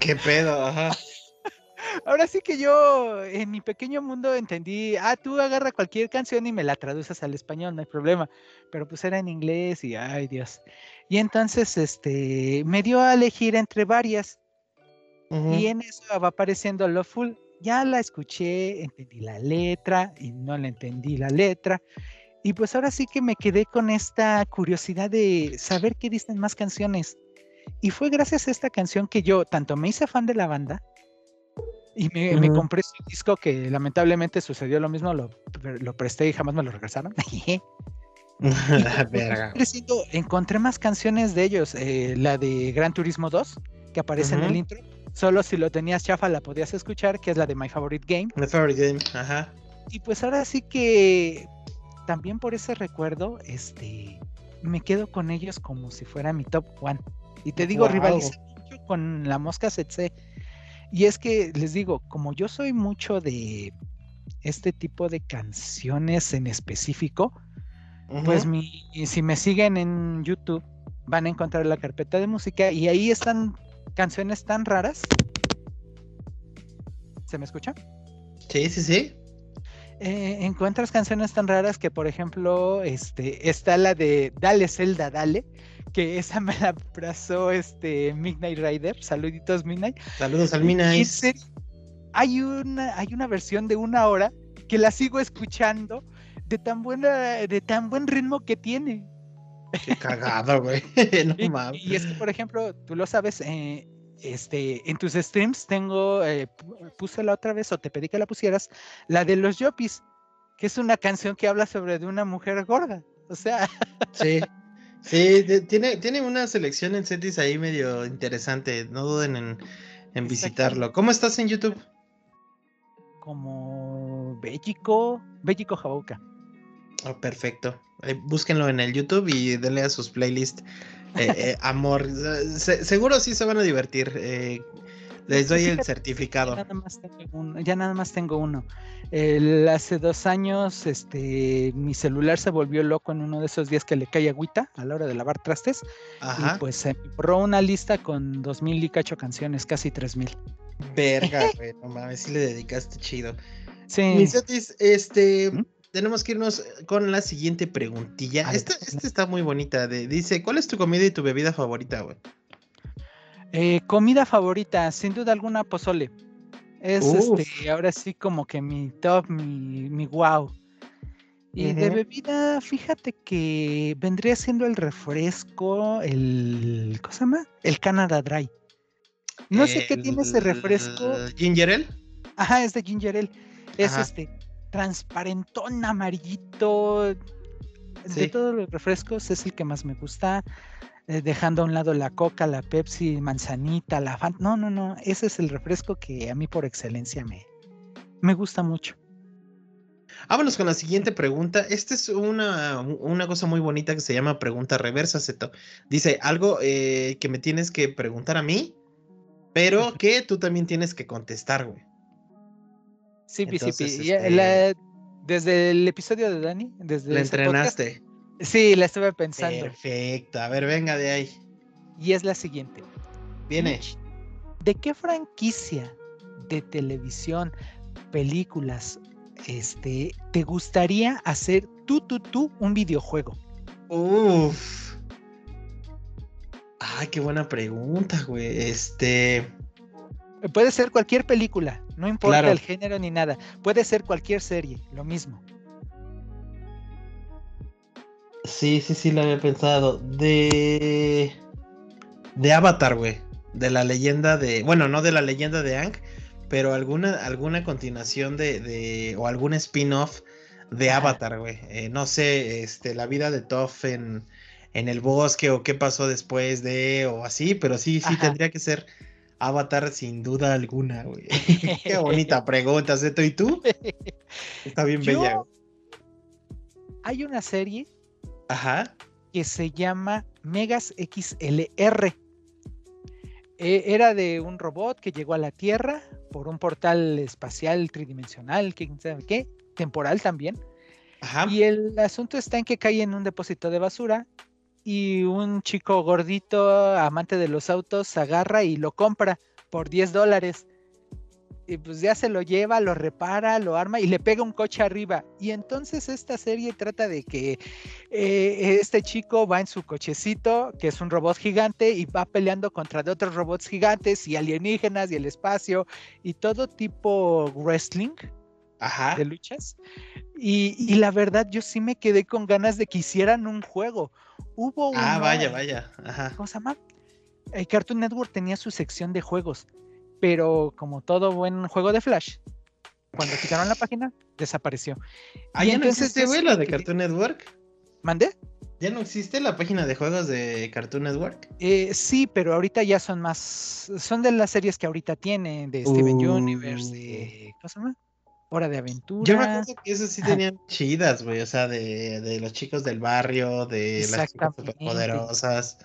¿Qué pedo? Ajá. Ahora sí que yo en mi pequeño mundo entendí, ah, tú agarra cualquier canción y me la traduces al español, no hay problema. Pero pues era en inglés y ay Dios. Y entonces este me dio a elegir entre varias. Y en eso va apareciendo Loveful. Ya la escuché, entendí la letra y no le entendí la letra. Y pues ahora sí que me quedé con esta curiosidad de saber qué dicen más canciones. Y fue gracias a esta canción que yo tanto me hice fan de la banda y me, compré su disco que lamentablemente sucedió lo mismo, lo, presté y jamás me lo regresaron. Pues, encontré más canciones de ellos, eh, la de Gran Turismo 2, que aparece en el intro. Solo si lo tenías chafa la podías escuchar, que es la de My Favorite Game. My Favorite Game, ajá. Y pues ahora sí que también por ese recuerdo, este, me quedo con ellos como si fuera mi top one. Y te digo, rivalizo mucho con la mosca Setse. Y es que les digo, como yo soy mucho de este tipo de canciones en específico, pues mi, si me siguen en YouTube, van a encontrar la carpeta de música y ahí están canciones tan raras. ¿Se me escucha? Sí, sí, sí. Eh, encuentras canciones tan raras que, por ejemplo, este, está la de Dale Zelda, Dale, que esa me la abrazó este Midnight Rider. Saluditos, Midnight. Saludos al Midnight. Hay una, hay una versión de una hora que la sigo escuchando de tan buena, de tan buen ritmo que tiene. Qué cagado, güey. y, es que, por ejemplo, tú lo sabes, eh, este, en tus streams tengo, eh, puse la otra vez o te pedí que la pusieras, la de los Yopis, que es una canción que habla sobre de una mujer gorda. O sea. Sí. Sí, tiene, tiene una selección en setis ahí medio interesante. No duden en, en visitarlo. ¿Cómo estás en YouTube? Como Bellico, Bellico Jabauca. Oh, perfecto. búsquenlo en el YouTube y denle a sus playlists. Amor, seguro sí se van a divertir. Les doy el certificado. Ya nada más tengo uno. hace dos años, este, mi celular se volvió loco en uno de esos días que le cae agüita a la hora de lavar trastes. Y pues se borró una lista con dos mil y cacho canciones, casi tres mil. Verga, güey, no mames, si le dedicaste chido. Sí. este, ¿Mm? Tenemos que irnos con la siguiente preguntilla. Esta, esta, está muy bonita. De, dice, ¿cuál es tu comida y tu bebida favorita, güey? Eh, comida favorita, sin duda alguna, pozole. Es este, ahora sí como que mi top, mi, mi wow. Y de bebida, fíjate que vendría siendo el refresco, el. ¿Cómo se llama? El Canada Dry. No sé qué tiene ese refresco. ¿Ginger ale? Ajá, es de ginger ale. Es este transparentón, amarillito. De todos los refrescos es el que más me gusta. Eh, dejando a un lado la coca, la Pepsi, manzanita, la Fanta. No, no, no, ese es el refresco que a mí por excelencia me, me gusta mucho. Vámonos con la siguiente pregunta. Esta es una, una cosa muy bonita que se llama pregunta reversa, Zeto. Dice algo eh, que me tienes que preguntar a mí, pero que tú también tienes que contestar, güey. Sí, sí, sí. Este desde el episodio de Dani, desde... Le entrenaste. Sí, la estuve pensando. Perfecto, a ver, venga de ahí. Y es la siguiente. Viene. ¿De qué franquicia de televisión, películas, este, te gustaría hacer tú, tú, tú un videojuego? Uf. Ay, qué buena pregunta, güey. Este. Puede ser cualquier película, no importa el género ni nada. Puede ser cualquier serie, lo mismo. Sí, sí, sí, lo había pensado. De. De Avatar, güey. De la leyenda de. Bueno, no de la leyenda de Ang, pero alguna, alguna continuación de, de. o algún spin-off de Avatar, güey. Eh, no sé, este, la vida de Toph en, en el bosque o qué pasó después de. o así, pero sí, sí, tendría que ser. Avatar sin duda alguna, güey. Qué bonita pregunta, Zeto. ¿Y tú? Está bien bella. Hay una serie Ajá. que se llama Megas XLR. E, era de un robot que llegó a la Tierra por un portal espacial tridimensional, sabe qué, temporal también. Ajá. Y el asunto está en que cae en un depósito de basura y un chico gordito, amante de los autos, agarra y lo compra por 10 dólares y pues ya se lo lleva, lo repara, lo arma y le pega un coche arriba. Y entonces esta serie trata de que eh, este chico va en su cochecito, que es un robot gigante, y va peleando contra de otros robots gigantes y alienígenas y el espacio y todo tipo wrestling. de luchas. Y, la verdad, yo sí me quedé con ganas de que hicieran un juego. Hubo Ah, vaya, vaya. ¿Cómo se llama? El Cartoon Network tenía su sección de juegos pero como todo buen juego de Flash, cuando quitaron la página, desapareció. Ah, ya no existe, güey, la de Cartoon Network. ¿Mandé? ¿Ya no existe la página de juegos de Cartoon Network? Eh, sí, pero ahorita ya son más. Son de las series que ahorita tienen, de Steven Universe, de. ¿Cómo se llama? Hora de aventura. Yo me acuerdo que esas sí tenían chidas, güey. O sea, de, de, los chicos del barrio, de las chicas superpoderosas.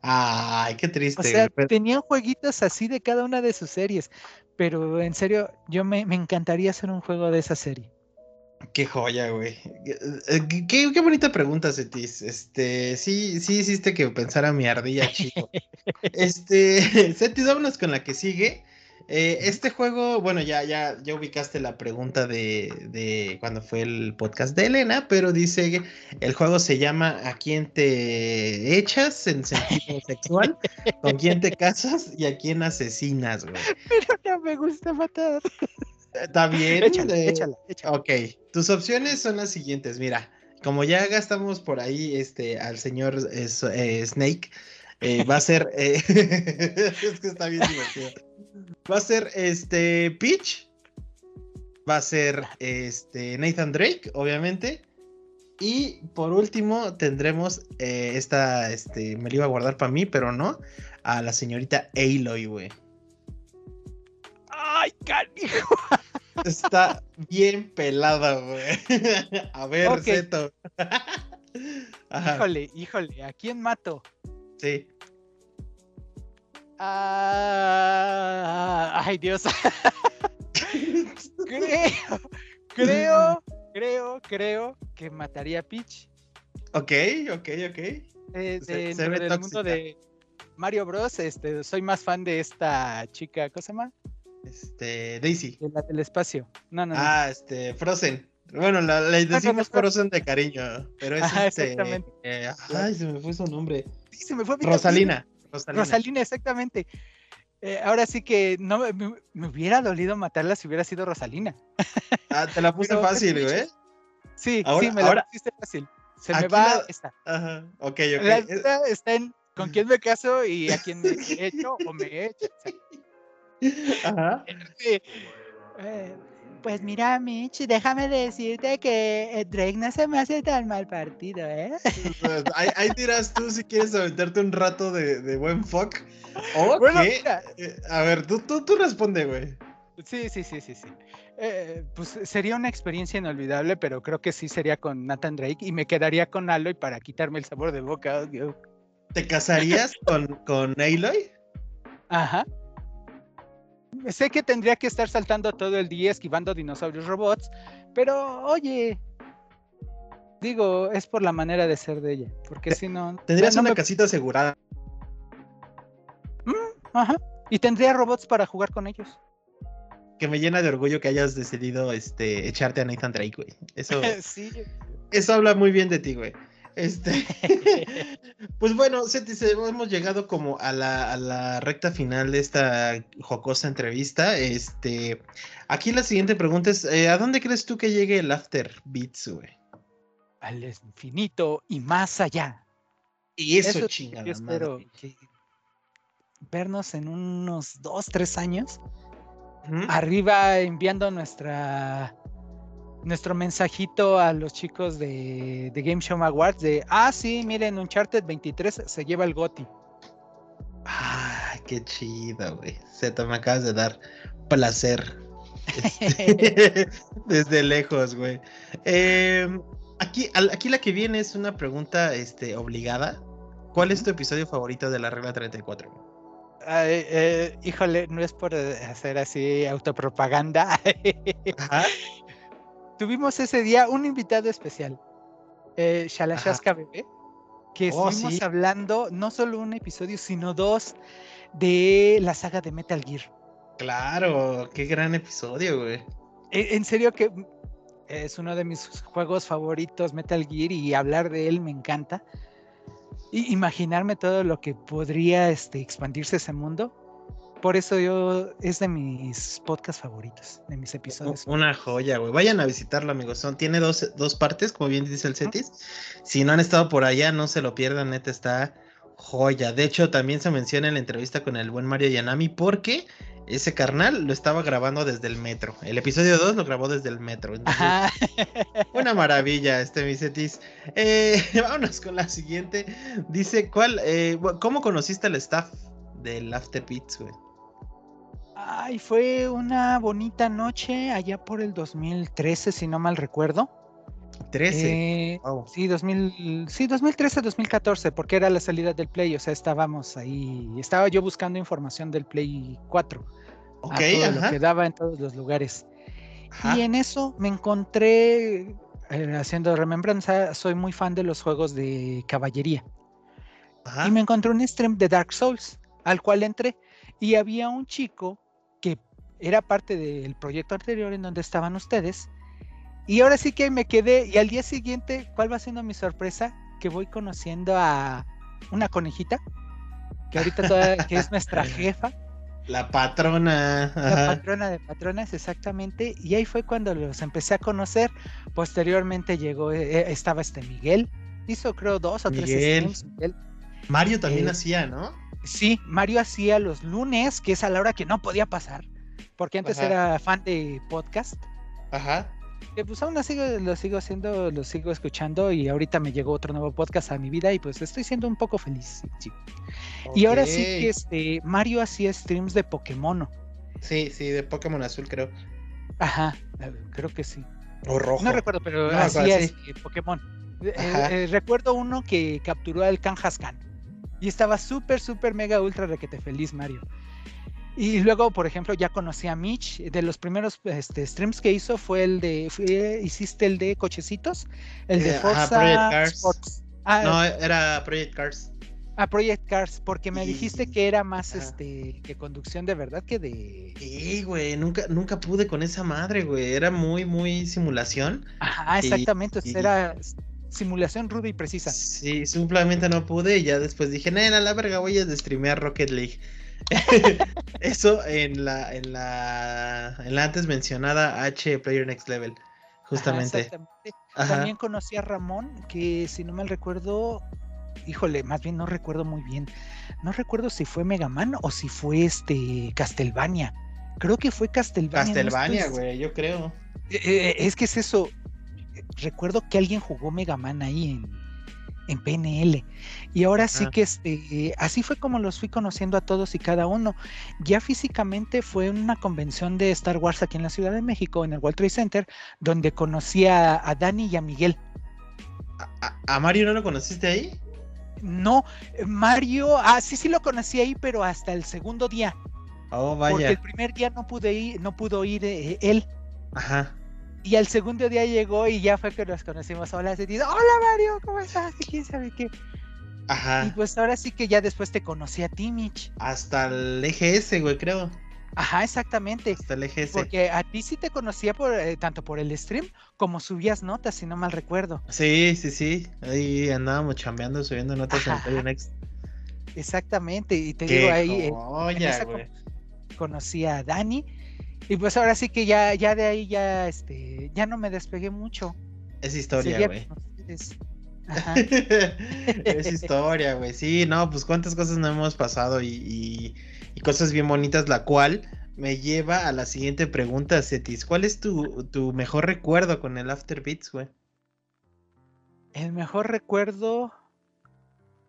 Ay, qué triste. O sea, tenían jueguitos así de cada una de sus series. Pero en serio, yo me, encantaría hacer un juego de esa serie. Qué joya, güey. Eh, qué, qué, bonita pregunta, Cetis. Este, sí, sí hiciste que pensara mi ardilla chico. este, Cetis, vámonos con la que sigue. Eh, este juego, bueno, ya, ya, ya ubicaste la pregunta de, de, cuando fue el podcast de Elena, pero dice que el juego se llama ¿A quién te echas en sentido sexual? ¿Con quién te casas y a quién asesinas, güey? Pero no me gusta matar. Está bien. Échala, échala, Ok, tus opciones son las siguientes, mira. Como ya gastamos por ahí este, al señor eh, Snake, eh, va a ser. es que está bien divertido. Va a ser este Peach. Va a ser este Nathan Drake, obviamente. Y por último tendremos eh, esta, este, me lo iba a guardar para mí, pero no, a la señorita Aloy, güey. ¡Ay, canijo! Está bien pelada, güey. A ver, Zeto. híjole, híjole, ¿a quién mato? Sí. Ah, ay, Dios. creo, creo, creo, creo que mataría a Peach. Ok, ok, ok. Eh, del mundo de Mario Bros, este, soy más fan de esta chica, ¿cómo se llama? Este, Daisy. De la del espacio. No, no, Ah, este, Frozen. Bueno, la, decimos Frozen de cariño, pero es este, exactamente. Eh, ay, se me fue su nombre. Sí, se me fue. Rosalina. Rosalina. exactamente. Eh, ahora sí que no me, hubiera dolido matarla si hubiera sido Rosalina. Ah, te la puse fácil, güey. Sí, sí, me la pusiste fácil. Se me va esta. Ajá, ok, ok. La está en con quién me caso y a quién me he hecho o me he hecho. Ajá. Eh, pues mira, Mitch, déjame decirte que eh, Drake no se me hace tan mal partido, ¿eh? Pues, ahí, dirás tú si quieres aventarte un rato de, buen fuck. O bueno, eh, a ver, tú, tú, tú responde, güey. Sí, sí, sí, sí, sí. pues sería una experiencia inolvidable, pero creo que sí sería con Nathan Drake y me quedaría con Aloy para quitarme el sabor de boca. ¿Te casarías con, con Aloy? Ajá. Sé que tendría que estar saltando todo el día esquivando dinosaurios robots, pero oye, digo, es por la manera de ser de ella, porque si no... Tendrías una casita asegurada. Mm, ajá, y tendría robots para jugar con ellos. Que me llena de orgullo que hayas decidido este, echarte a Nathan Drake, güey. Eso, sí. eso habla muy bien de ti, güey. Este, pues bueno, hemos llegado como a la, recta final de esta jocosa entrevista. Este, aquí la siguiente pregunta es: eh, ¿a dónde crees tú que llegue el After Beats, güey? Al infinito y más allá. Y eso, chingada. Yo espero vernos en unos dos, tres años. Arriba enviando nuestra nuestro mensajito a los chicos de, Game Show Awards de, ah, sí, miren, Uncharted 23 se lleva el GOTI. Ah, qué chido, güey. Se te me acabas de dar placer. Este, desde lejos, güey. Em, aquí, aquí la que viene es una pregunta este, obligada. ¿Cuál es tu episodio favorito de la regla 34? Eh, híjole, no es por hacer así autopropaganda. Ajá tuvimos ese día un invitado especial, eh, Shalashashka Bebé, que oh, estuvimos hablando no solo un episodio, sino dos de la saga de Metal Gear. Claro, qué gran episodio, güey. E, en serio que es uno de mis juegos favoritos, Metal Gear, y hablar de él me encanta. Y imaginarme todo lo que podría este, expandirse ese mundo por eso yo es de mis podcasts favoritos, de mis episodios. Una joya, güey. Vayan a visitarlo, amigos. Son, tiene dos, partes, como bien dice el Cetis. Si no han estado por allá, no se lo pierdan, neta, está joya. De hecho, también se menciona en la entrevista con el buen Mario Yanami, porque ese carnal lo estaba grabando desde el metro. El episodio 2 lo grabó desde el metro. una maravilla, este mi Cetis. Eh, vámonos con la siguiente. Dice, ¿cuál, eh, ¿cómo conociste al staff del After Beats, güey? Ay, fue una bonita noche allá por el 2013, si no mal recuerdo. 13. Eh, sí, 2000, sí, 2013, 2014, porque era la salida del Play, o sea, estábamos ahí, estaba yo buscando información del Play 4. Ok, todo lo que daba en todos los lugares. Y en eso me encontré, eh, haciendo remembranza, soy muy fan de los juegos de caballería. Y me encontré un stream de Dark Souls, al cual entré, y había un chico era parte del proyecto anterior en donde estaban ustedes. Y ahora sí que me quedé, y al día siguiente, ¿cuál va siendo mi sorpresa? Que voy conociendo a una conejita, que ahorita toda, que es nuestra jefa. La patrona. La patrona de patronas, exactamente. Y ahí fue cuando los empecé a conocer. Posteriormente llegó, eh, eh, estaba este Miguel. Hizo creo dos o tres streams. Mario también eh, hacía, ¿no? Sí, Mario hacía los lunes, que es a la hora que no podía pasar porque antes era fan de podcast. Ajá. Que pues aún así lo sigo haciendo, lo sigo escuchando y ahorita me llegó otro nuevo podcast a mi vida y pues estoy siendo un poco feliz. Y ahora sí que este Mario hacía streams de Pokémon. Sí, sí, de Pokémon azul creo. Ajá, creo que sí. O rojo. No recuerdo, pero hacía este, Pokémon. recuerdo uno que capturó al Khan Haskan y estaba súper, súper, mega, ultra requete feliz Mario. Y luego, por ejemplo, ya conocí a Mitch. De los primeros este, streams que hizo fue el de. hiciste el de cochecitos. El de Forza Sports. Ah, no, era Project Cars. Ah, Project Cars, porque me dijiste que era más este que conducción de verdad que de. Sí, güey, nunca, nunca pude con esa madre, güey. Era muy, muy simulación. Ajá, exactamente. Era simulación ruda y precisa. Sí, simplemente no pude y ya después dije, nena, la verga, voy a streamear Rocket League. Eso en la, en la, en la antes mencionada H Player Next Level, justamente. También conocí a Ramón, que si no mal recuerdo, híjole, más bien no recuerdo muy bien. No recuerdo si fue Mega Man o si fue este Castlevania. Creo que fue Castlevania. Castlevania, güey, yo creo. Eh, eh, es que es eso. Recuerdo que alguien jugó Mega Man ahí en, en PNL. Y ahora sí que este, así fue como los fui conociendo a todos y cada uno. Ya físicamente fue una convención de Star Wars aquí en la Ciudad de México, en el World Trade Center, donde conocí a, a Dani y a Miguel. ¿A, Mario no lo conociste ahí? No, Mario, ah, sí, sí lo conocí ahí, pero hasta el segundo día. Oh, vaya. Porque el primer día no pude ir, no pudo ir eh, él. Ajá. Y al segundo día llegó y ya fue que nos conocimos. Hola, se dice, hola Mario, ¿cómo estás? ¿Quién sabe qué? Ajá. Y pues ahora sí que ya después te conocí a ti, Mitch. Hasta el EGS, güey, creo. Ajá, exactamente. Hasta el EGS. Porque a ti sí te conocía por eh, tanto por el stream como subías notas, si no mal recuerdo. Sí, sí, sí. Ahí andábamos chambeando, subiendo notas en el Next. Exactamente. Y te digo ahí. güey. Conocí a Dani y pues ahora sí que ya, ya de ahí ya, este, ya no me despegué mucho. Es historia, güey. es historia, güey. Sí, no, pues cuántas cosas no hemos pasado y, y, cosas bien bonitas, la cual me lleva a la siguiente pregunta, Cetis. ¿Cuál es tu, tu mejor recuerdo con el After Beats, güey? El mejor recuerdo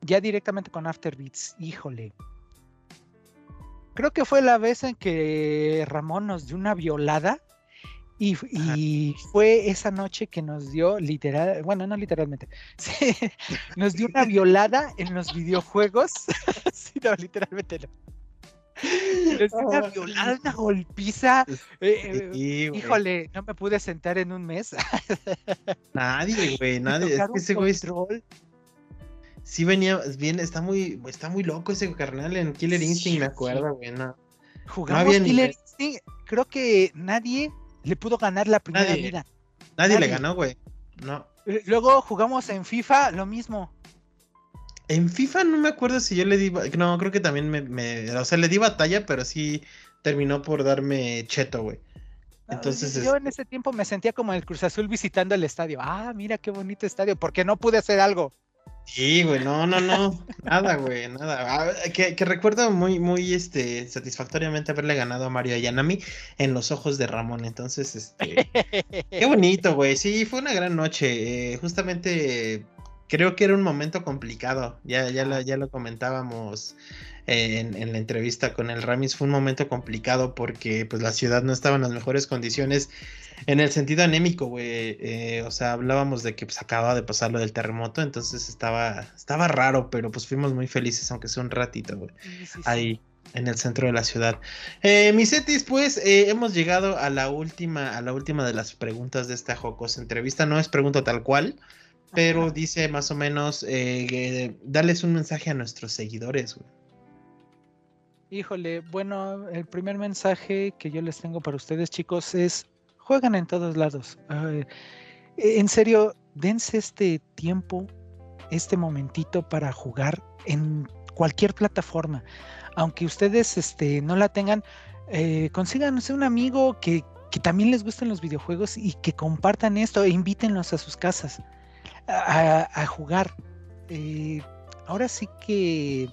ya directamente con After Beats, híjole. Creo que fue la vez en que Ramón nos dio una violada y, fue esa noche que nos dio literal, bueno, no literalmente, sí, nos dio una violada en los videojuegos. sí, no, literalmente no. Nos dio una violada, una golpiza. Eh, eh, híjole, no me pude sentar en un mes. nadie, güey, nadie. Es que ese güey sí venía bien, está muy, está muy loco ese carnal en Killer Instinct, me acuerdo, güey. No. Jugamos Killer Instinct, creo que nadie le pudo ganar la primera vida. Nadie, le ganó, güey. No. Luego jugamos en FIFA, lo mismo. En FIFA no me acuerdo si yo le di. No, creo que también me. o sea, le di batalla, pero sí terminó por darme cheto, güey. Entonces. Yo en ese tiempo me sentía como el Cruz Azul visitando el estadio. Ah, mira qué bonito estadio, porque no pude hacer algo. Sí, güey, no, no, no, nada, güey, nada. Ah, que, recuerdo muy, muy, este, satisfactoriamente haberle ganado a Mario Ayanami en los ojos de Ramón. Entonces, este, qué bonito, güey. Sí, fue una gran noche. Eh, justamente creo que era un momento complicado. Ya, ya, ya lo comentábamos en, la entrevista con el Ramis. Fue un momento complicado porque, pues, la ciudad no estaba en las mejores condiciones en el sentido anémico, güey. Eh, o sea, hablábamos de que pues, acababa de pasar lo del terremoto, entonces estaba, estaba raro, pero pues fuimos muy felices, aunque sea un ratito, güey. Ahí en el centro de la ciudad. Eh, Misetis, pues eh, hemos llegado a la última, a la última de las preguntas de esta jocosa entrevista. No es pregunta tal cual, pero dice más o menos, eh, darles un mensaje a nuestros seguidores, güey. Híjole, bueno, el primer mensaje que yo les tengo para ustedes, chicos, es juegan en todos lados. en serio, dense este tiempo, este momentito para jugar en cualquier plataforma. Aunque ustedes este, no la tengan, eh, consíganse un amigo que, también les gusten los videojuegos y que compartan esto e invítenlos a sus casas a, jugar. Eh, ahora sí que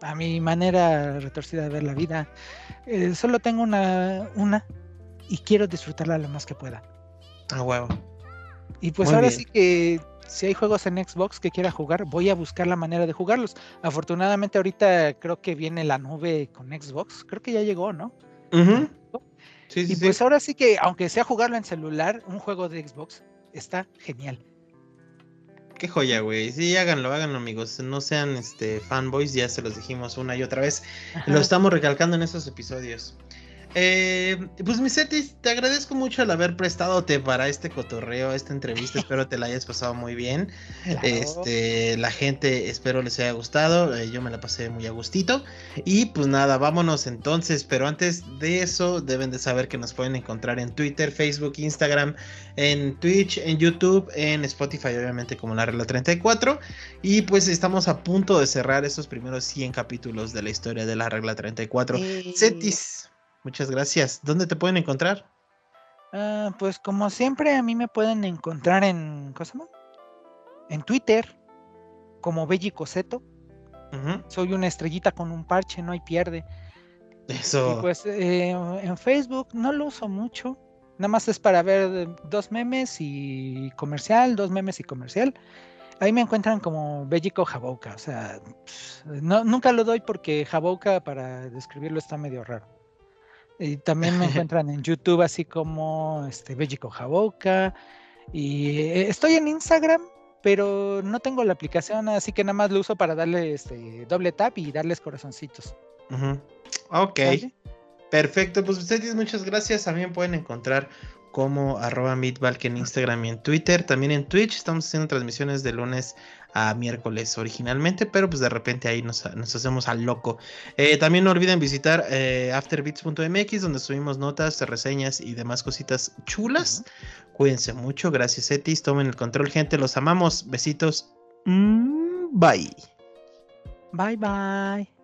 a mi manera retorcida de ver la vida, eh, solo tengo una, una y quiero disfrutarla lo más que pueda. Ah, huevo. Y pues ahora sí que si hay juegos en Xbox que quiera jugar, voy a buscar la manera de jugarlos. Afortunadamente ahorita creo que viene la nube con Xbox, creo que ya llegó, ¿no? sí, sí, y pues ahora sí que, aunque sea jugarlo en celular, un juego de Xbox está genial. Qué joya, güey. Sí, háganlo, háganlo, amigos. No sean este fanboys, ya se los dijimos una y otra vez. Lo estamos recalcando en estos episodios. Eh, pues Misetis, te agradezco mucho el haber prestadote para este cotorreo, esta entrevista. espero te la hayas pasado muy bien. Este, la gente, espero les haya gustado. Eh, yo me la pasé muy a gustito. Y pues nada, vámonos entonces. Pero antes de eso, deben de saber que nos pueden encontrar en Twitter, Facebook, Instagram, en Twitch, en YouTube, en Spotify, obviamente, como la regla 34. Y pues estamos a punto de cerrar esos primeros 100 capítulos de la historia de la regla 34. Setis. Muchas gracias. ¿Dónde te pueden encontrar? Ah, pues como siempre, a mí me pueden encontrar en. ¿Cómo En Twitter, como Belli Coseto. Soy una estrellita con un parche, no hay pierde. Eso. Y pues eh, en Facebook no lo uso mucho. Nada más es para ver dos memes y comercial, dos memes y comercial. Ahí me encuentran como Bellico Jabouka. O sea, no, nunca lo doy porque Jabouka para describirlo está medio raro. Y también me encuentran en YouTube así como este Bellico Jaboca. Y eh, estoy en Instagram, pero no tengo la aplicación, así que nada más lo uso para darle este doble tap y darles corazoncitos. Ok. Perfecto, pues ustedes muchas gracias. También pueden encontrar como arroba en Instagram y en Twitter. También en Twitch estamos haciendo transmisiones de lunes a miércoles originalmente, pero pues de repente ahí nos, hacemos al loco. Eh, también no olviden visitar eh, afterbeats.mx donde subimos notas, reseñas y demás cositas chulas. Cuídense mucho, gracias Etis, tomen el control gente, los amamos, besitos, mm, bye. Bye bye.